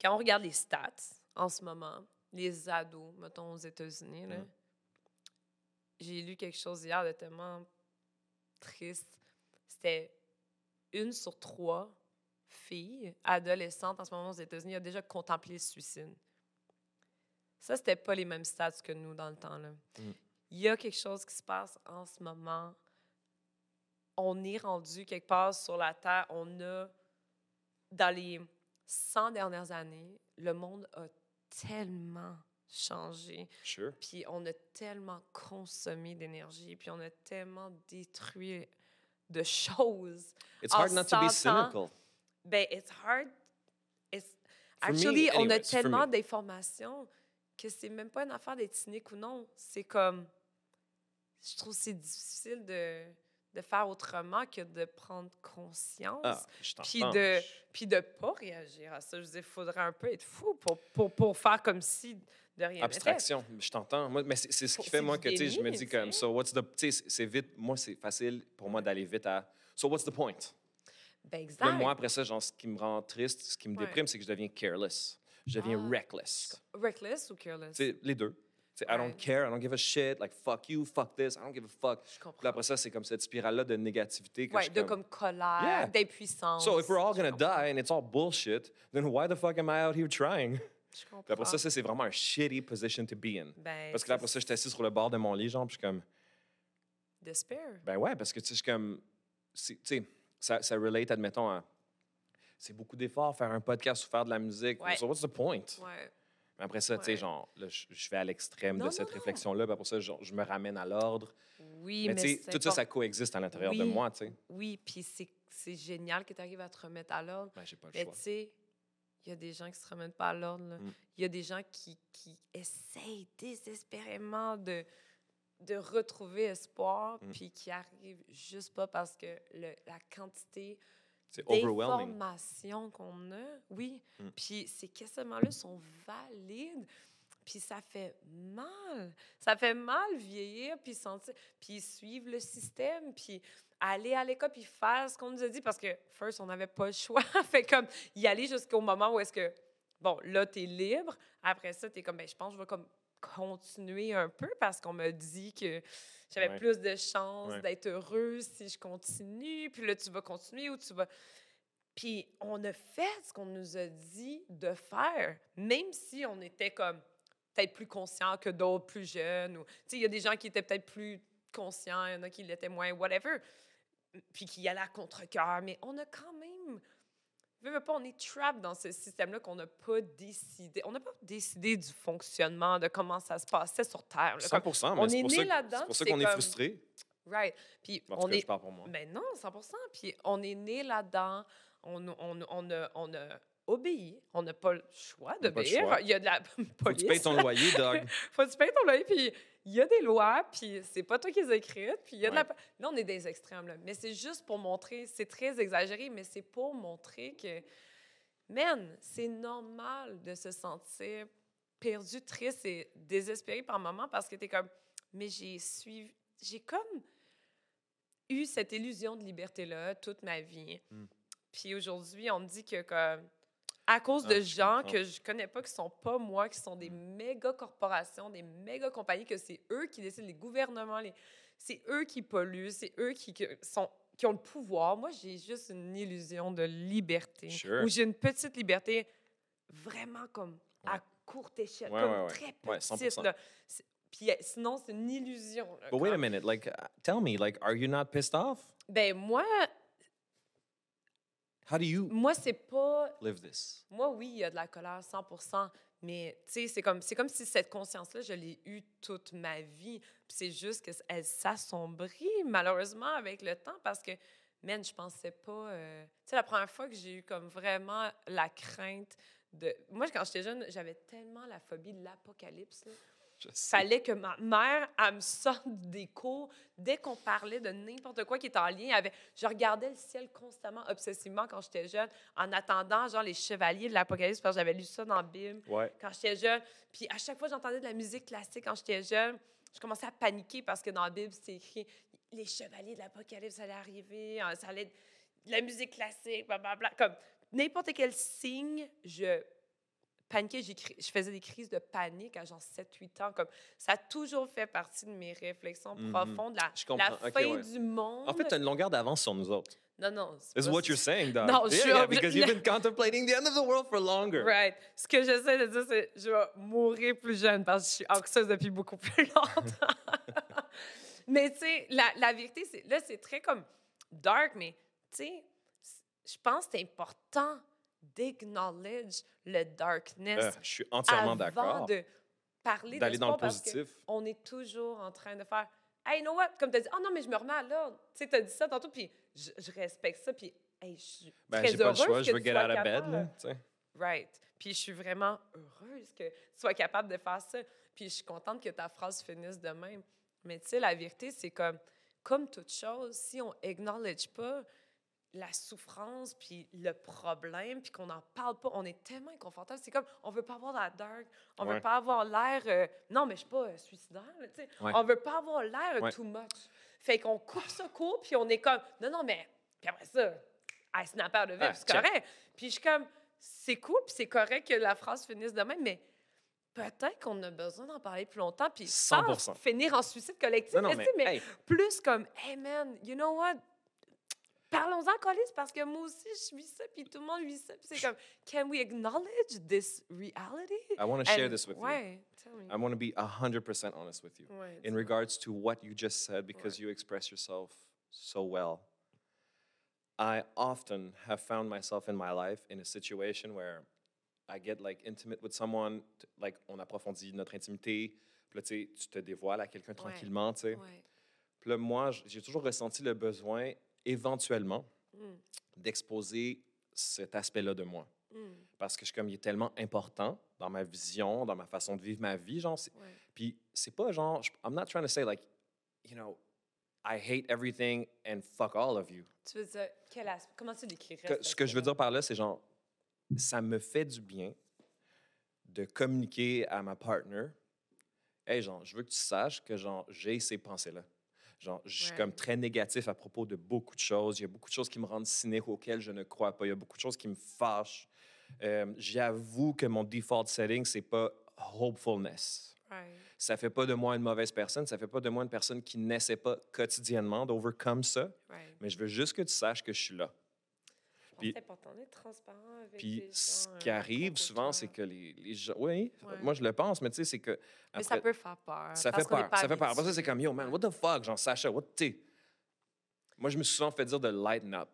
Quand on regarde les stats en ce moment, les ados, mettons aux États-Unis, Mm. j'ai lu quelque chose hier de tellement triste. C'était une sur trois filles adolescentes en ce moment aux États-Unis a déjà contemplé le suicide. Ça, c'était pas les mêmes stats que nous dans le temps. là. Mm. Il y a quelque chose qui se passe en ce moment. On est rendu quelque part sur la Terre. On a, dans les 100 dernières années, le monde a tellement changé. Sure. Puis on a tellement consommé d'énergie. Puis on a tellement détruit de choses. It's hard not to be 100 ans, cynical. Ben, it's hard. It's... For me, Actually, on a tellement me. d'informations que c'est même pas une affaire d'être cynique ou non. C'est comme. Je trouve que c'est difficile de, de faire autrement que de prendre conscience. Ah, Puis de, puis de pas réagir à ça. Je dire, il faudrait un peu être fou pour, pour, pour faire comme si de rien. Abstraction, je t'entends. Moi, mais c'est c'est ce qui fait, c'est moi, que je me dis comme, so what's the. Tu sais, c'est- c'est vite. Moi, c'est facile pour moi d'aller vite à. So what's the point? Ben, exact. moi, après ça, genre, ce qui me rend triste, ce qui me Ouais. déprime, c'est que je deviens careless. Je deviens Ah. reckless. Reckless ou careless? Sais, les deux. Tu sais, I don't Ouais. care, I don't give a shit, like fuck you, fuck this, I don't give a fuck. Je Puis comprends. là, après ça, c'est comme cette spirale-là de négativité que je Ouais, suis de comme... comme colère, Yeah. d'impuissance. So if we're all Je gonna die and it's all bullshit, then why the fuck am I out here trying? Je comprends. Puis après ça, c'est vraiment un shitty position to be in. Ben, Parce que là, après ça, j'étais assis sur le bord de mon lit, genre, puis je suis comme... Despair. Ben ouais, parce que tu sais, je suis comme. Tu sais, ça, ça relate, admettons, à. C'est beaucoup d'efforts faire un podcast ou faire de la musique. Ouais. So what's the point? Ouais. Mais après ça, tu sais, genre, là, je, vais à l'extrême de cette réflexion-là. Puis après ça, je me ramène à l'ordre. Oui, mais mais, tu sais, c'est tout ça, ça coexiste à l'intérieur de moi, tu sais. Oui, puis c'est génial que tu arrives à te remettre à l'ordre. Ben, j'ai pas le Mais choix. tu sais, il y a des gens qui se remettent pas à l'ordre. Mm. Il y a des gens qui, qui essayent désespérément de, de retrouver espoir, Mm. puis qui arrivent juste pas parce que le- la quantité C'est overwhelming. qu'on a, oui, Mm. puis ces questionnements-là sont valides, puis ça fait mal. Ça fait mal vieillir, puis sentir, puis suivre le système, puis aller à l'école, puis faire ce qu'on nous a dit, parce que, first, on n'avait pas le choix. fait comme, y aller jusqu'au moment où est-ce que, bon, là, tu es libre. Après ça, tu es comme, ben, je pense je vais comme continuer un peu parce qu'on m'a dit que j'avais Ouais. plus de chances Ouais. d'être heureuse si je continue. Puis là, tu vas continuer ou tu vas... Puis on a fait ce qu'on nous a dit de faire, même si on était comme peut-être plus conscients que d'autres plus jeunes. Ou, tu sais, il y a des gens qui étaient peut-être plus conscients, il y en a qui l'étaient moins, whatever. Puis qui allaient à contre-cœur. Mais on a quand même... Veux, veux pas, on est trapped dans ce système-là qu'on n'a pas décidé. On n'a pas décidé du fonctionnement, de comment ça se passait sur Terre. là. 100 Comme- mais on est né là-dedans, C'est pour ça qu'on est comme- frustré. right. Puis En on cas, est je parle pour moi. ben non, 100 Puis on est né là-dedans. On, on, on, a, on a obéis. On n'a pas le choix d'obéir. Il y a de la Faut que police. tu payes ton loyer, Doug. faut que tu payes ton loyer, puis il y a des lois, puis c'est pas toi qui les écrites, puis il y a de Ouais. la... Là, on est des extrêmes, là. Mais c'est juste pour montrer, c'est très exagéré, mais c'est pour montrer que, man, c'est normal de se sentir perdu, triste et désespéré par moments parce que t'es comme, mais j'ai suivi, j'ai comme eu cette illusion de liberté-là toute ma vie. Mm. Puis aujourd'hui, on me dit que comme, à cause Ah, de gens comprends. que je connais pas, qui sont pas moi, qui sont des méga corporations, des méga compagnies, que c'est eux qui décident, les gouvernements, les... c'est eux qui polluent, c'est eux qui, sont, qui ont le pouvoir. Moi, j'ai juste une illusion de liberté. Sure. Ou j'ai une petite liberté vraiment comme à courte échelle, Ouais, comme ouais, très petite. 100%. là. C'est- Puis euh, sinon, c'est une illusion. là, But wait a minute, like, uh, tell me, like, are you not pissed off? Ben moi, How do you moi c'est pas live this? Moi, oui, il y a de la colère, 100 mais tu sais, c'est comme, c'est comme si cette conscience-là, je l'ai eue toute ma vie. Puis c'est juste qu'elle s'assombrit, malheureusement, avec le temps, parce que, man, je pensais pas... euh, Tu sais, la première fois que j'ai eu comme vraiment la crainte de... Moi, quand j'étais jeune, j'avais tellement la phobie de l'apocalypse. Fallait que ma mère, elle me sorte des cours dès qu'on parlait de n'importe quoi qui était en lien avec... Je regardais le ciel constamment, obsessivement, quand j'étais jeune, en attendant, genre, les chevaliers de l'Apocalypse, parce que j'avais lu ça dans Bible Ouais. quand j'étais jeune. Puis à chaque fois j'entendais de la musique classique quand j'étais jeune, je commençais à paniquer parce que dans la Bible, c'était écrit « Les chevaliers de l'Apocalypse allaient arriver, hein, ça allait être de la musique classique, blablabla. » Comme n'importe quel signe, je j'écris- je faisais des crises de panique à genre 7-8 ans. Comme, ça a toujours fait partie de mes réflexions Mhm. profondes. La, Je fin ouais. du monde. En fait, tu as une longueur d'avance sur nous autres. non, non. pas what you're saying, Doug. Non, je yeah, suis yeah, because you've been contemplating the end of the world for longer. Right. Ce que j'essaie de dire, c'est je vais mourir plus jeune parce que je suis anxieuse depuis beaucoup plus longtemps. mais tu sais, la, la vérité, là, c'est très comme dark, mais tu sais, je pense que c'est important d'acknowledge le darkness Euh, je suis entièrement avant d'accord. de parler D'aller dans le positif. on est toujours en train de faire Hey, you know what? Comme tu as dit, oh non, mais je me remets à l'ordre. Tu sais, tu as dit ça tantôt, puis je, je respecte ça, puis hey, je suis Ben, très j'ai pas le heureuse choix, que je veux get out of bed. Là. Right. Puis je suis vraiment heureuse que tu sois capable de faire ça. Puis je suis contente que ta phrase finisse de même. Mais tu sais, la vérité, c'est comme, comme toute chose, si on acknowledge pas la souffrance, puis le problème, puis qu'on n'en parle pas, on est tellement inconfortable. C'est comme, on veut pas avoir la dark, on Ouais. veut pas avoir l'air... euh, non, mais je suis pas euh, suicidaire, tu sais. Ouais. On veut pas avoir l'air euh, Ouais. too much. Fait qu'on coupe ça court, puis on est comme, non, non, mais... Puis après ça, I snap out of it, Ah, puis c'est correct. Puis je suis comme, c'est cool, puis c'est correct que la phrase finisse de même, mais peut-être qu'on a besoin d'en parler plus longtemps, puis sans 100%. finir en suicide collectif, Non, non, mais, hey, plus comme, hey man, you know what? Parlons-en, Colis, parce que moi aussi, je vis ça, puis tout le monde vit ça. Puis c'est comme, can we acknowledge this reality? I want to share this with you. ouais, tell me. I want to be 100% honest with you. Ouais, in regards to what you just said because Ouais. you express yourself so well. I often have found myself in my life in a situation where I get like intimate with someone, like on approfondit notre intimité, puis là tu te dévoiles à quelqu'un tranquillement, tu sais. Puis là moi, j'ai toujours ressenti le besoin éventuellement Mm, d'exposer cet aspect-là de moi mm, parce que je suis comme il est tellement important dans ma vision, dans ma façon de vivre ma vie, genre ouais. puis c'est pas genre, je- I'm not trying to say like, you know, I hate everything and fuck all of you. Tu veux dire, quel aspect? Comment tu décrirais ce que je veux dire par là, c'est genre, ça me fait du bien de communiquer à ma partner, hey, genre, je veux que tu saches que genre, j'ai ces pensées-là. Genre, je suis Ouais. comme très négatif à propos de beaucoup de choses. Il y a beaucoup de choses qui me rendent cynique auxquelles je ne crois pas. Il y a beaucoup de choses qui me fâchent. Euh, J'avoue que mon default setting, c'est pas hopefulness. Right. Ça fait pas de moi une mauvaise personne, ça fait pas de moi une personne qui n'essaie pas quotidiennement d'overcome ça, Right. mais je veux juste que tu saches que je suis là. Puis- que c'est important d'être transparent avec Puis les ce gens, qui euh, à arrive souvent, c'est que les, les gens. Oui, Ouais. moi je le pense, mais tu sais, c'est que. Mais ça peut faire peur. ça fait peur. Ça fait peur. Après ça, c'est comme Yo, man, what the fuck, genre Sacha, what, sais. Moi, je me suis souvent fait dire de lighten up.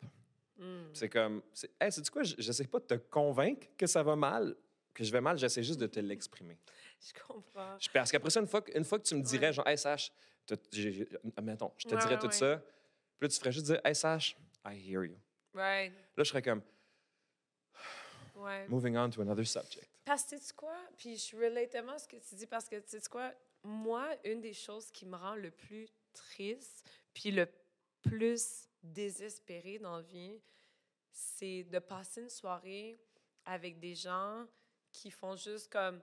Mm. C'est comme, c'est, hey, sais-tu quoi, je n'essaie pas de te convaincre que ça va mal, que je vais mal, j'essaie juste de te l'exprimer. Je comprends. Je- Parce qu'après ça, une fois, que- une fois que tu me dirais, Ouais. genre, hey, Sach, t'as- j'ai- j'ai- admettons, je te Ouais, dirais ouais, tout ouais. ça, puis là, tu ferais juste dire, hey, Sach, I hear you. Right. Là, je serais comme, Ouais. Moving on to another subject. Parce que tu sais quoi? Puis je relate tellement à ce que tu dis parce que tu sais quoi? Moi, une des choses qui me rend le plus triste puis le plus désespérée dans la vie, c'est de passer une soirée avec des gens qui font juste comme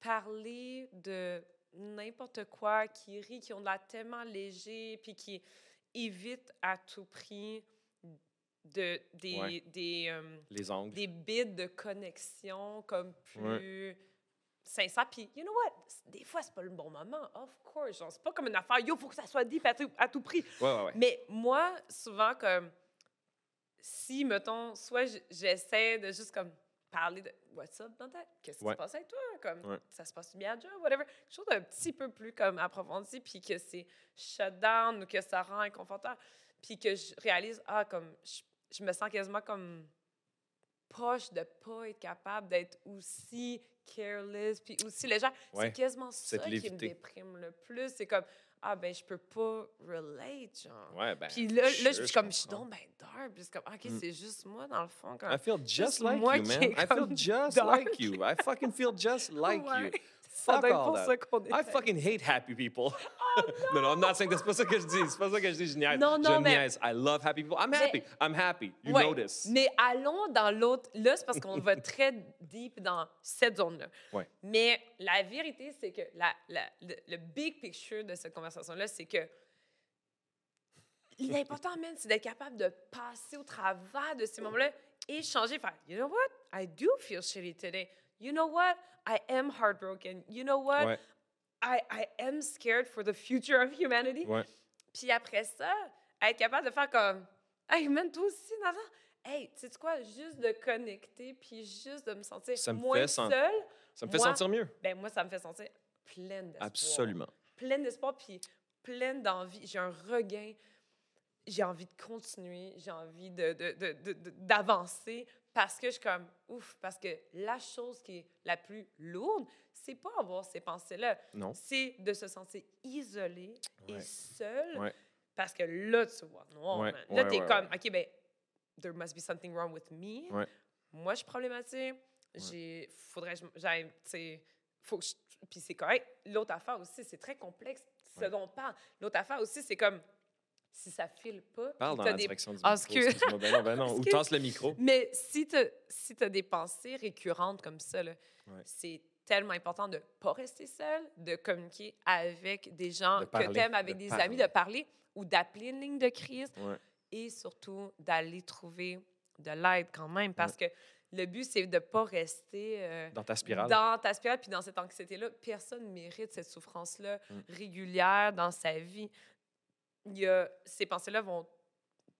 parler de n'importe quoi, qui rient, qui ont de l'air tellement léger, puis qui évitent à tout prix de, des, Ouais. des, euh, Les des bits de connexion comme plus Ouais. sincères. Puis, you know what? Des fois, c'est pas le bon moment, of course. Genre, c'est pas comme une affaire, yo, faut que ça soit dit à tout, à tout prix. Ouais. Mais moi, souvent, comme, si, mettons, soit j'essaie de juste comme parler de what's up dans ta qu'est-ce qui Ouais. se passe avec toi, comme Ouais. ça se passe bien à job, whatever, quelque chose d'un petit peu plus comme approfondi, puis que c'est shut down ou que ça rend inconfortable, puis que je réalise, ah, comme, je, je me sens quasiment comme proche de pas être capable d'être aussi careless, puis aussi légère. Ouais. C'est quasiment ça qui me déprime le plus. C'est comme, ah, ben, je peux pas relate, genre. Ouais, ben. Puis là, là je suis comme, je suis donc ben dark. Puis c'est comme, OK, Mm. c'est juste moi, dans le fond. Comme, I feel just like you, man. I feel just dark. like you. I fucking feel just like you. Ouais. ça Fuck all that. I fucking hate happy people. non, non, I'm not saying that's pas ça que je dis. C'est pas ça que je dis. Je niaise. Non, non, je mais- niaise. I love happy people. I'm Mais- happy. I'm happy. You Ouais, notice. Mais allons dans l'autre. Là, c'est parce qu'on va très deep dans cette zone-là. Ouais. Mais la vérité, c'est que la, la- le, le big picture de cette conversation-là, c'est que l'important, man, c'est d'être capable de passer au travers de ces moments-là et changer. Faire, you know what? I do feel shitty today. You know what? I am heartbroken. You know what? Ouais, I, I am scared for the future of humanity. ouais. Puis après ça, être capable de faire comme Hey, man, toi aussi, Nathan. Hey, tu sais quoi? Juste de connecter, puis juste de me sentir Ça me moins fait seule, Ça me fait sentir mieux. ben moi, ça me fait sentir pleine d'espoir. Absolument. Pleine d'espoir, puis pleine d'envie. J'ai un regain. J'ai envie de continuer. J'ai envie de, de- de- de- de- d'avancer parce que je suis comme ouf. Parce que la chose qui est la plus lourde, c'est pas avoir ces pensées-là. Non. C'est de se sentir isolé et Ouais. seul. Ouais. Parce que là, tu vois noir. Ouais. Là, t'es comme, OK, ben, there must be something wrong with me. Moi, je suis problématique. J'ai, faudrait que j'aille, tu sais, faut que je- puis c'est correct. L'autre affaire aussi, c'est très complexe, ce dont on parle. L'autre affaire aussi, c'est comme, si ça file pas. Parle dans la des- direction du Ah, micro. Excuse-moi. Ben non, ben non. Ou tasse le micro. Mais si tu si as des pensées récurrentes comme ça, Ouais. c'est tellement important de pas rester seul, de communiquer avec des gens De que tu aimes, avec de des parler. amis, de parler ou d'appeler une ligne de crise Ouais. et surtout d'aller trouver de l'aide quand même parce que le but, c'est de pas rester euh, Dans ta spirale. dans ta spirale puis dans cette anxiété-là. Personne ne mérite cette souffrance-là Mm. régulière dans sa vie. Il y a, ces pensées-là vont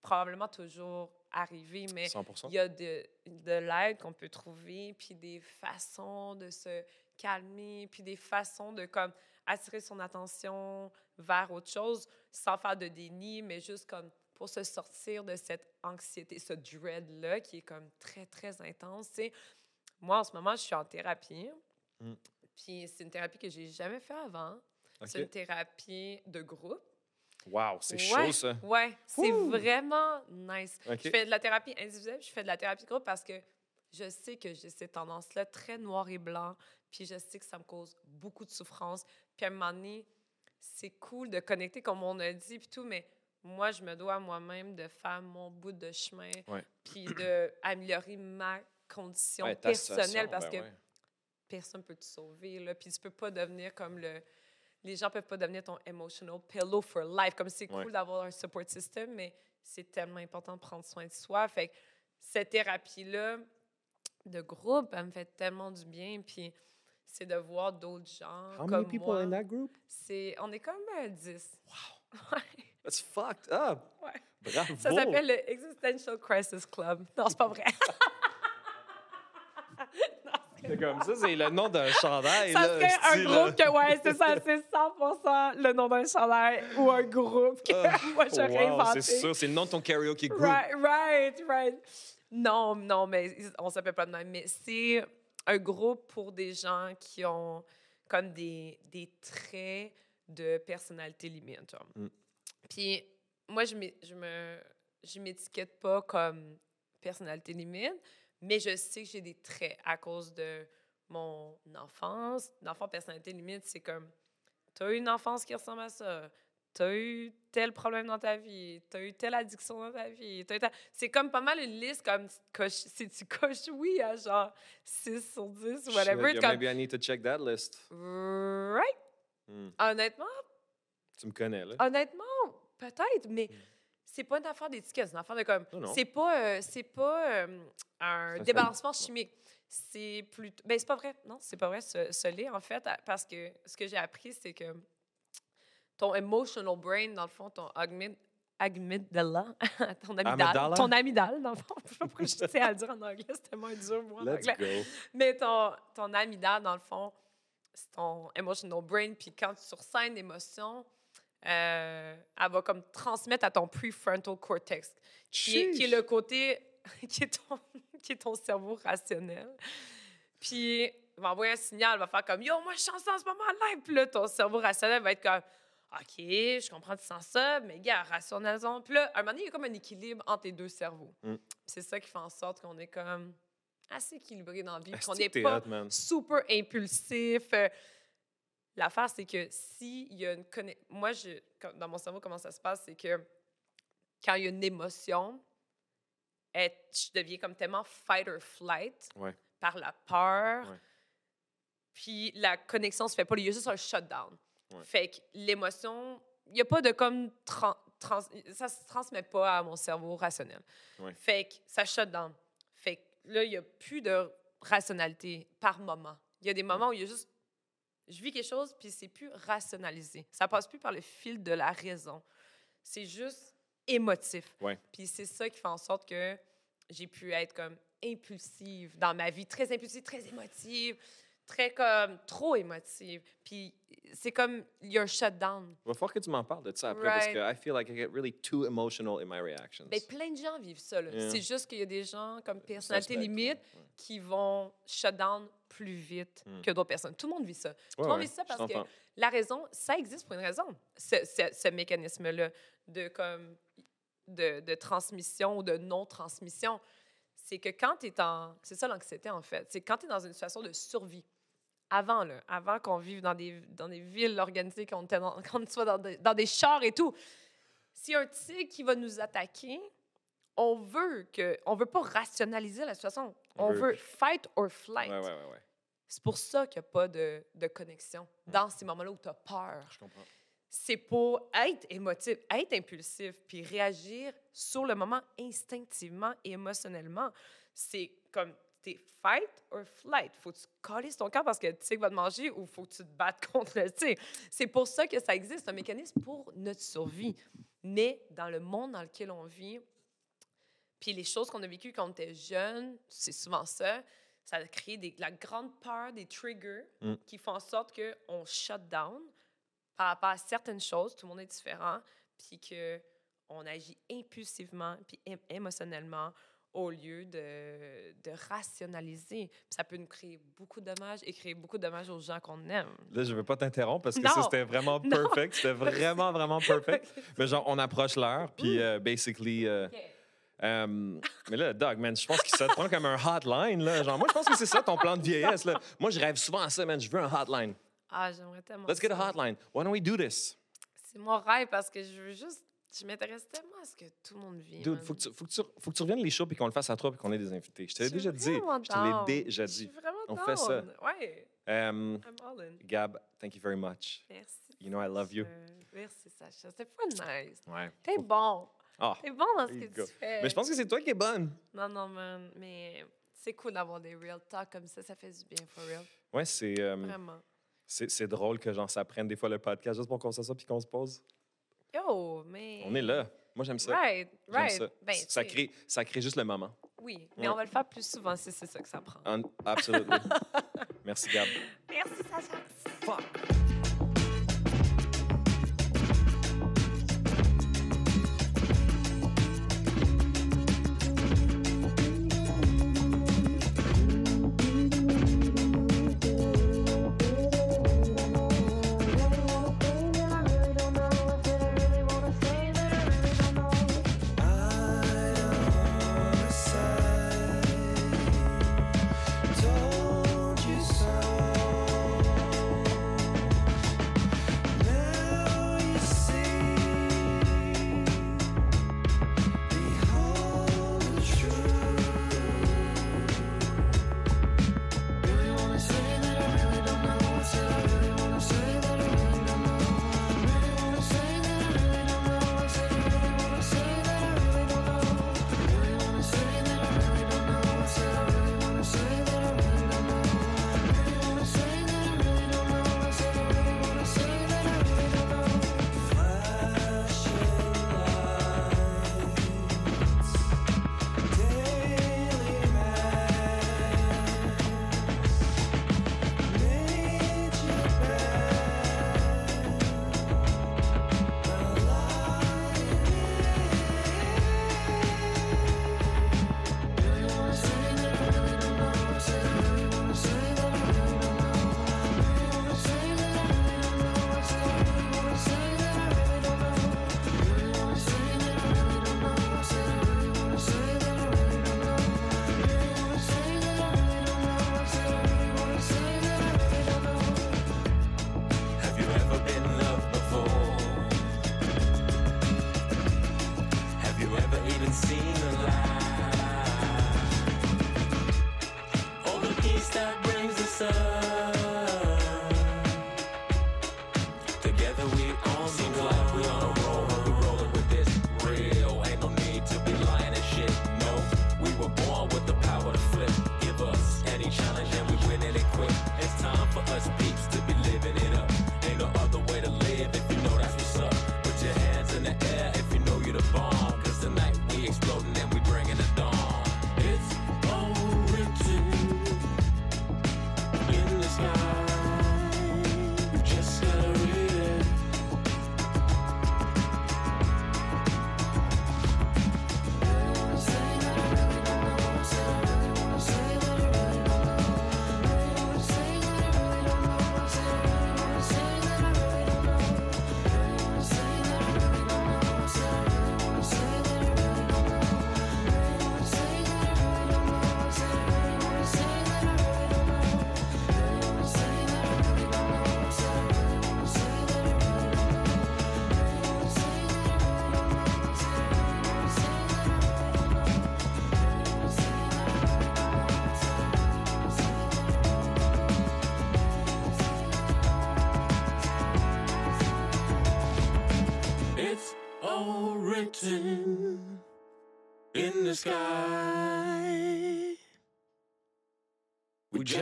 probablement toujours arriver, mais 100 il y a de, de l'aide qu'on peut trouver, puis des façons de se calmer, puis des façons de comme attirer son attention vers autre chose sans faire de déni, mais juste comme pour se sortir de cette anxiété, ce dread-là qui est comme très, très intense. Moi, en ce moment, je suis en thérapie. Mm. Puis c'est une thérapie que j'ai jamais fait avant. C'est une thérapie de groupe. Wow, c'est Ouais, chaud, ça. Ouais, c'est vraiment nice. Je fais de la thérapie individuelle, je fais de la thérapie de groupe parce que je sais que j'ai ces tendances-là très noir et blanc, puis je sais que ça me cause beaucoup de souffrance. Puis à un moment donné, c'est cool de connecter comme on a dit, puis tout, mais moi, je me dois moi-même de faire mon bout de chemin, Ouais. puis d'améliorer ma condition Ouais, personnelle parce ben que personne peut te sauver, là. Puis tu peux pas devenir comme le... Les gens peuvent pas devenir ton emotional pillow for life. Comme c'est cool Ouais. d'avoir un support system, mais c'est tellement important de prendre soin de soi. Fait que cette thérapie-là de groupe, elle me fait tellement du bien. Puis c'est de voir d'autres gens How comme many people moi. in that group? C'est... On est comme euh, 10. Wow. That's fucked up. Ouais. Bravo. Ça s'appelle le Existential Crisis Club. Non, c'est pas vrai. C'est comme ça, c'est le nom d'un chandail. Ça là, serait un groupe que, ouais, c'est ça, c'est 100 le nom d'un chandail ou un groupe que Ah, moi j'aurais wow, inventé. C'est sûr, c'est le nom de ton karaoke group. Right, right, right. Non, non, mais on s'appelle pas de même. Mais c'est un groupe pour des gens qui ont comme des, des traits de personnalité limite. genre. Mm. Puis moi, je je me je m'étiquette pas comme personnalité limite, Mais je sais que j'ai des traits à cause de mon enfance. L'enfant personnalité limite, c'est comme, t'as eu une enfance qui ressemble à ça. T'as eu tel problème dans ta vie, t'as eu telle addiction dans ta vie. ta- C'est comme pas mal une liste, comme si tu coches oui à genre 6 sur 10 ou whatever. Shit, comme, Maybe I need to check that list. right? Hmm. Honnêtement, Tu me connais, là. honnêtement, peut-être, mais c'est pas une affaire d'étiquette, c'est une affaire de comme. C'est pas, euh, c'est pas euh, un Ça débalancement chimique. C'est plutôt. Ben, c'est pas vrai. Non, c'est pas vrai, ce, ce lait, en fait, parce que ce que j'ai appris, c'est que ton emotional brain, dans le fond, ton amygdala, ton amygdale, Amygdala? ton amygdale, dans le fond. Je sais pas pourquoi je sais à le dire en anglais, c'est tellement dur, moi, en Let's anglais. go. Mais ton, ton amygdale, dans le fond, c'est ton emotional brain. Puis quand tu ressens une émotion, euh, elle va comme transmettre à ton prefrontal cortex, qui est, qui est le côté, qui est, ton, qui est ton cerveau rationnel. Puis il va envoyer un signal, va faire comme Yo, moi, je sens ça en ce moment-là. Puis là, ton cerveau rationnel va être comme OK, je comprends, tu sens ça, mais gars, rationalisons. Puis là, à un moment donné, il y a comme un équilibre entre les deux cerveaux. Mm. C'est ça qui fait en sorte qu'on est comme assez équilibré dans la vie, qu'on n'est t'es pas hot, super impulsif. Euh, L'affaire, c'est que s'il y a une connexion. Moi, je, dans mon cerveau, comment ça se passe, c'est que quand il y a une émotion, elle- je deviens comme tellement fight or flight Ouais. par la peur. Ouais. Puis la connexion se fait pas. Il y a juste un shutdown. Ouais. Fait que l'émotion, il n'y a pas de comme. tran- trans- ça se transmet pas à mon cerveau rationnel. Fait que ça shut down. Fait que là, il n'y a plus de rationalité par moment. Il y a des moments où il y a juste. Je vis quelque chose, puis c'est plus rationalisé. Ça passe plus par le fil de la raison. C'est juste émotif. Ouais. Puis c'est ça qui fait en sorte que j'ai pu être comme impulsive dans ma vie, très impulsive, très émotive, très comme trop émotive. Puis c'est comme il y a un shutdown. Il va falloir que tu m'en parles de ça après parce que I feel like I get really too emotional in my reactions. Ben, plein de gens vivent ça. Yeah. C'est juste qu'il y a des gens comme personnalité limite ouais. qui vont shut down plus vite Mm. que d'autres personnes. Tout le monde vit ça. Tout le monde vit ça parce que la raison, ça existe pour une raison, ce, ce- ce mécanisme-là de, comme, de, de transmission ou de non-transmission. C'est que quand tu es en. C'est ça l'anxiété, en fait. C'est quand tu es dans une situation de survie. Avant, là, avant qu'on vive dans des, dans des villes organisées, qu'on soit dans des, dans des chars et tout. S'il y a un tigre qui va nous attaquer, on veut que. On veut pas rationaliser la situation. On On, veut- veut fight or flight. Ouais, ouais, ouais. C'est pour ça qu'il n'y a pas de, de connexion dans ces moments-là où tu as peur. Je comprends. C'est pour être émotif, être impulsif, puis réagir sur le moment instinctivement et émotionnellement. C'est comme t'es fight or flight. Faut que tu calisses ton cœur parce que le tigre va te manger ou faut que tu te battes contre le tigre. C'est pour ça que ça existe, un mécanisme pour notre survie. Mais dans le monde dans lequel on vit, puis les choses qu'on a vécues quand on était jeune, c'est souvent ça. Ça des- la grande peur des triggers Mm. qui font en sorte qu'on shut down par rapport à certaines choses. Tout le monde est différent. Puis qu'on agit impulsivement puis ém- émotionnellement au lieu de, de rationaliser. Puis ça peut nous créer beaucoup de dommages et créer beaucoup de dommages aux gens qu'on aime. Là, je veux pas t'interrompre parce que Non. ça, c'était vraiment perfect. C'était vraiment, vraiment perfect. Mais genre, on approche l'heure, puis euh, basically... euh, euh, mais là, Doug, man, je pense que ça te prend comme un hotline, là. Genre, moi, je pense que c'est ça ton plan de vieillesse, là. Moi, je rêve souvent à ça, man. Je veux un hotline. Ah, j'aimerais tellement. Let's get a hotline. Why don't we do this? C'est mon rêve parce que je veux juste. Je m'intéresse tellement à ce que tout le monde vit. Dude, man. faut que tu, faut que tu, faut que tu reviennes les shows puis qu'on le fasse à trois puis qu'on ait des invités. Je te l'ai déjà dit. Je te l'ai déjà Je suis dit. vraiment On fait ça. Ouais, Um, I'm all in. Gab, thank you very much. Merci. You know I love you. Merci, Sacha. C'était pas nice. Ouais. T'es bon. Ah, T'es bon dans ce que go. tu fais. mais je pense que c'est toi qui es bonne. Non, non, man. Mais c'est cool d'avoir des real talk comme ça. Ça fait du bien, for real. Ouais, c'est euh, Vraiment. c'est drôle que genre ça prenne des fois le podcast juste pour qu'on s'assoie puis qu'on se pose. Yo, mais. On est là. Moi j'aime ça. Right, right. ça. Ben, ça crée ça crée juste le moment. Oui, mais Ouais. on va le faire plus souvent si c'est ça que ça prend. Un- Absolument. Merci Gab. Merci, Sacha. Fuck.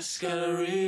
Escalary.